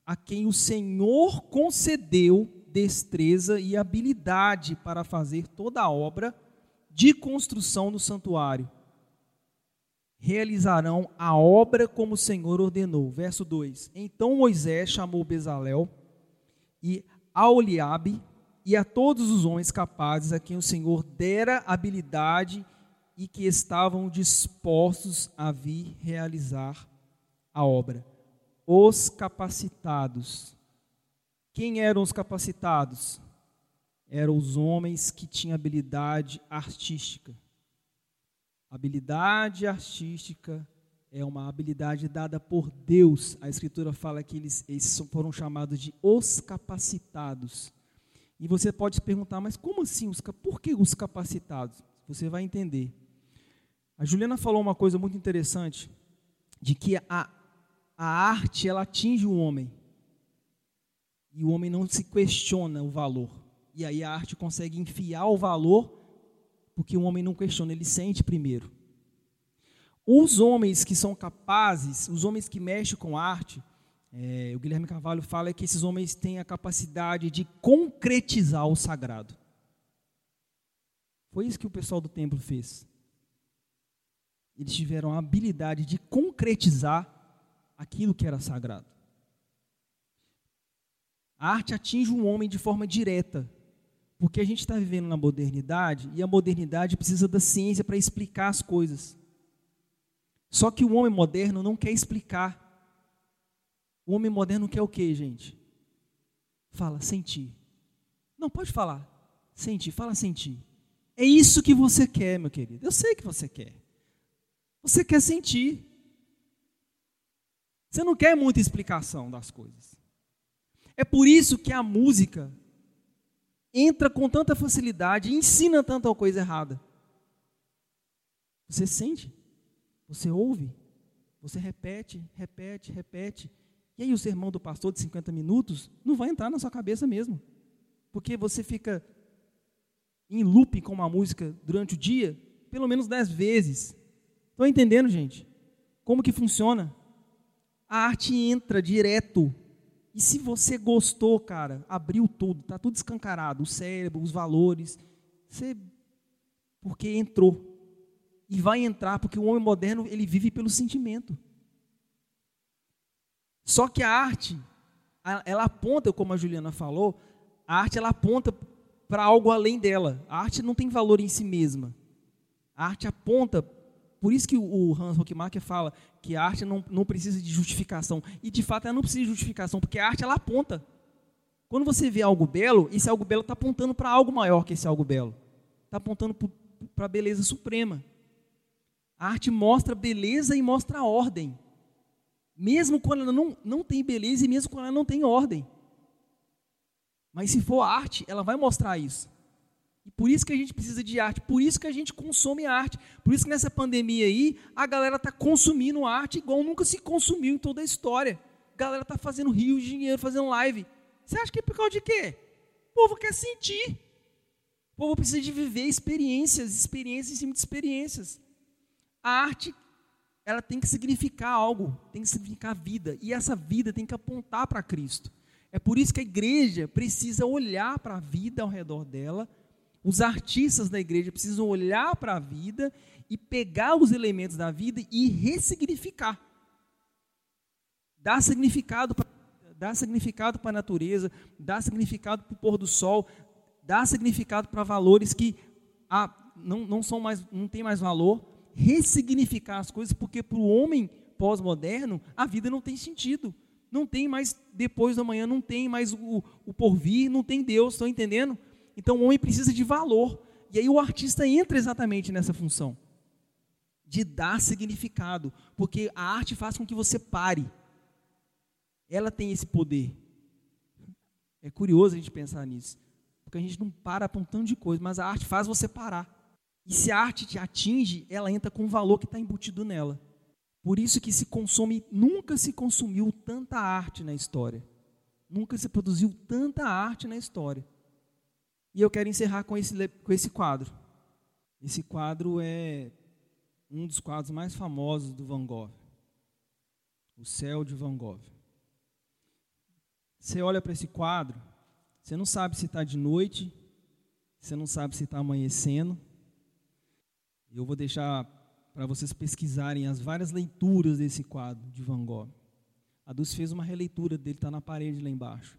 a quem o Senhor concedeu destreza e habilidade para fazer toda a obra de construção do santuário. Realizarão a obra como o Senhor ordenou. Verso 2: Então Moisés chamou Bezalel e Aoliabe e a todos os homens capazes a quem o Senhor dera habilidade e que estavam dispostos a vir realizar a obra. Os capacitados. Quem eram os capacitados? Eram os homens que tinham habilidade artística. Habilidade artística é uma habilidade dada por Deus. A Escritura fala que eles, eles foram chamados de os capacitados. E você pode se perguntar, mas como assim? Os, por que os capacitados? Você vai entender. A Juliana falou uma coisa muito interessante, de que a, a arte ela atinge o homem. E o homem não se questiona o valor. E aí a arte consegue enfiar o valor, porque o homem não questiona, ele sente primeiro. Os homens que são capazes, os homens que mexem com arte, é, o Guilherme Carvalho fala que esses homens têm a capacidade de concretizar o sagrado. Foi isso que o pessoal do templo fez eles tiveram a habilidade de concretizar aquilo que era sagrado. A arte atinge um homem de forma direta, porque a gente está vivendo na modernidade e a modernidade precisa da ciência para explicar as coisas. Só que o homem moderno não quer explicar. O homem moderno quer o que, gente? Fala, sentir. Não, pode falar. Sentir, fala sentir. É isso que você quer, meu querido. Eu sei que você quer. Você quer sentir. Você não quer muita explicação das coisas. É por isso que a música entra com tanta facilidade e ensina tanta coisa errada. Você sente, você ouve, você repete, repete, repete. E aí o sermão do pastor de 50 minutos não vai entrar na sua cabeça mesmo. Porque você fica em loop com uma música durante o dia, pelo menos dez vezes. Estão entendendo, gente? Como que funciona? A arte entra direto. E se você gostou, cara, abriu tudo, tá tudo escancarado, o cérebro, os valores, você porque entrou. E vai entrar porque o homem moderno, ele vive pelo sentimento. Só que a arte, ela aponta, como a Juliana falou, a arte ela aponta para algo além dela. A arte não tem valor em si mesma. A arte aponta por isso que o Hans Rockmarker fala que a arte não, não precisa de justificação. E de fato ela não precisa de justificação, porque a arte ela aponta. Quando você vê algo belo, esse algo belo está apontando para algo maior que esse algo belo. Está apontando para a beleza suprema. A arte mostra beleza e mostra ordem. Mesmo quando ela não, não tem beleza e mesmo quando ela não tem ordem. Mas se for arte, ela vai mostrar isso. E por isso que a gente precisa de arte, por isso que a gente consome arte. Por isso que nessa pandemia aí, a galera está consumindo arte igual nunca se consumiu em toda a história. A galera está fazendo rios de dinheiro, fazendo live. Você acha que é por causa de quê? O povo quer sentir. povo precisa de viver experiências, experiências em cima de experiências. A arte, ela tem que significar algo, tem que significar vida, e essa vida tem que apontar para Cristo. É por isso que a igreja precisa olhar para a vida ao redor dela, os artistas da igreja precisam olhar para a vida e pegar os elementos da vida e ressignificar. Dar significado para dar significado para a natureza, dar significado para o pôr do sol, dar significado para valores que ah, não, não são mais, não tem mais valor, ressignificar as coisas, porque para o homem pós-moderno a vida não tem sentido. Não tem mais depois da manhã, não tem mais o, o porvir, não tem Deus, estão entendendo? Então o homem precisa de valor. E aí o artista entra exatamente nessa função de dar significado, porque a arte faz com que você pare. Ela tem esse poder. É curioso a gente pensar nisso, porque a gente não para para um tanto de coisa, mas a arte faz você parar. E se a arte te atinge, ela entra com o valor que está embutido nela. Por isso que se consome, nunca se consumiu tanta arte na história. Nunca se produziu tanta arte na história. E eu quero encerrar com esse, com esse quadro. Esse quadro é um dos quadros mais famosos do Van Gogh. O Céu de Van Gogh. Você olha para esse quadro, você não sabe se está de noite, você não sabe se está amanhecendo. Eu vou deixar para vocês pesquisarem as várias leituras desse quadro de Van Gogh. A Dulce fez uma releitura dele, está na parede lá embaixo.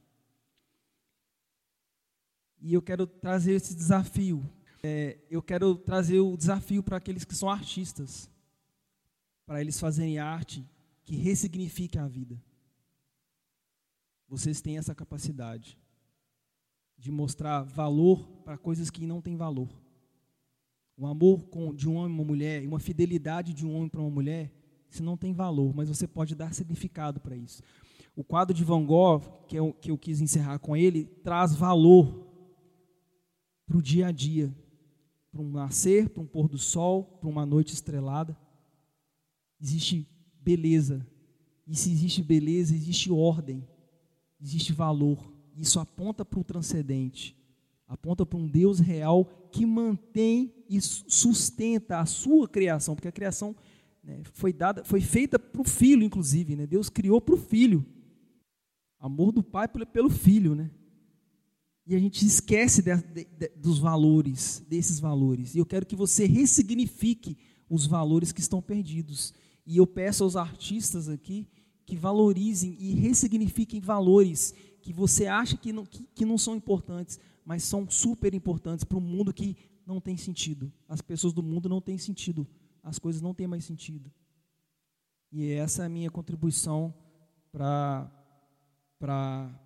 E eu quero trazer esse desafio é, eu quero trazer o desafio para aqueles que são artistas, para eles fazerem arte que ressignifique a vida. Vocês têm essa capacidade de mostrar valor para coisas que não têm valor. O amor de um homem e uma mulher, uma fidelidade de um homem para uma mulher, isso não tem valor, mas você pode dar significado para isso. O quadro de Van Gogh, que eu, que eu quis encerrar com ele, traz valor para o dia a dia para um nascer, para um pôr do sol, para uma noite estrelada. Existe beleza. E se existe beleza, existe ordem, existe valor. Isso aponta para o transcendente, aponta para um Deus real que mantém e sustenta a sua criação, porque a criação né, foi dada, foi feita para o filho, inclusive. Né? Deus criou para o filho. Amor do pai pelo filho, né? E a gente esquece de, de, de, dos valores, desses valores. E eu quero que você ressignifique os valores que estão perdidos. E eu peço aos artistas aqui que valorizem e ressignifiquem valores que você acha que não, que, que não são importantes, mas são super importantes para um mundo que não tem sentido. As pessoas do mundo não têm sentido. As coisas não têm mais sentido. E essa é a minha contribuição para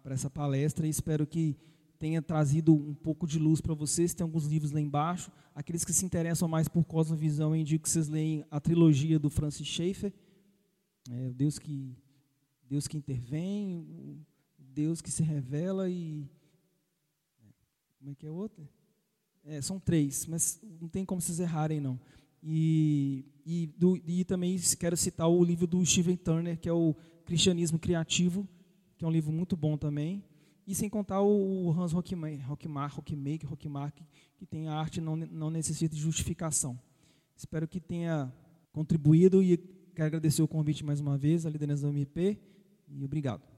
essa palestra. E espero que tenha trazido um pouco de luz para vocês. Tem alguns livros lá embaixo. Aqueles que se interessam mais por cosmovisão, eu indico que vocês leem a trilogia do Francis Schaeffer. É, Deus que Deus que intervém, Deus que se revela e como é que é outra? É, são três, mas não tem como vocês errarem não. E, e, do, e também quero citar o livro do Steven Turner, que é o Cristianismo Criativo, que é um livro muito bom também. E sem contar o Hans Rockmar, Rockmaker, Rockmark, que tem a arte não, não necessita de justificação. Espero que tenha contribuído e quero agradecer o convite mais uma vez, a liderança do MP, e obrigado.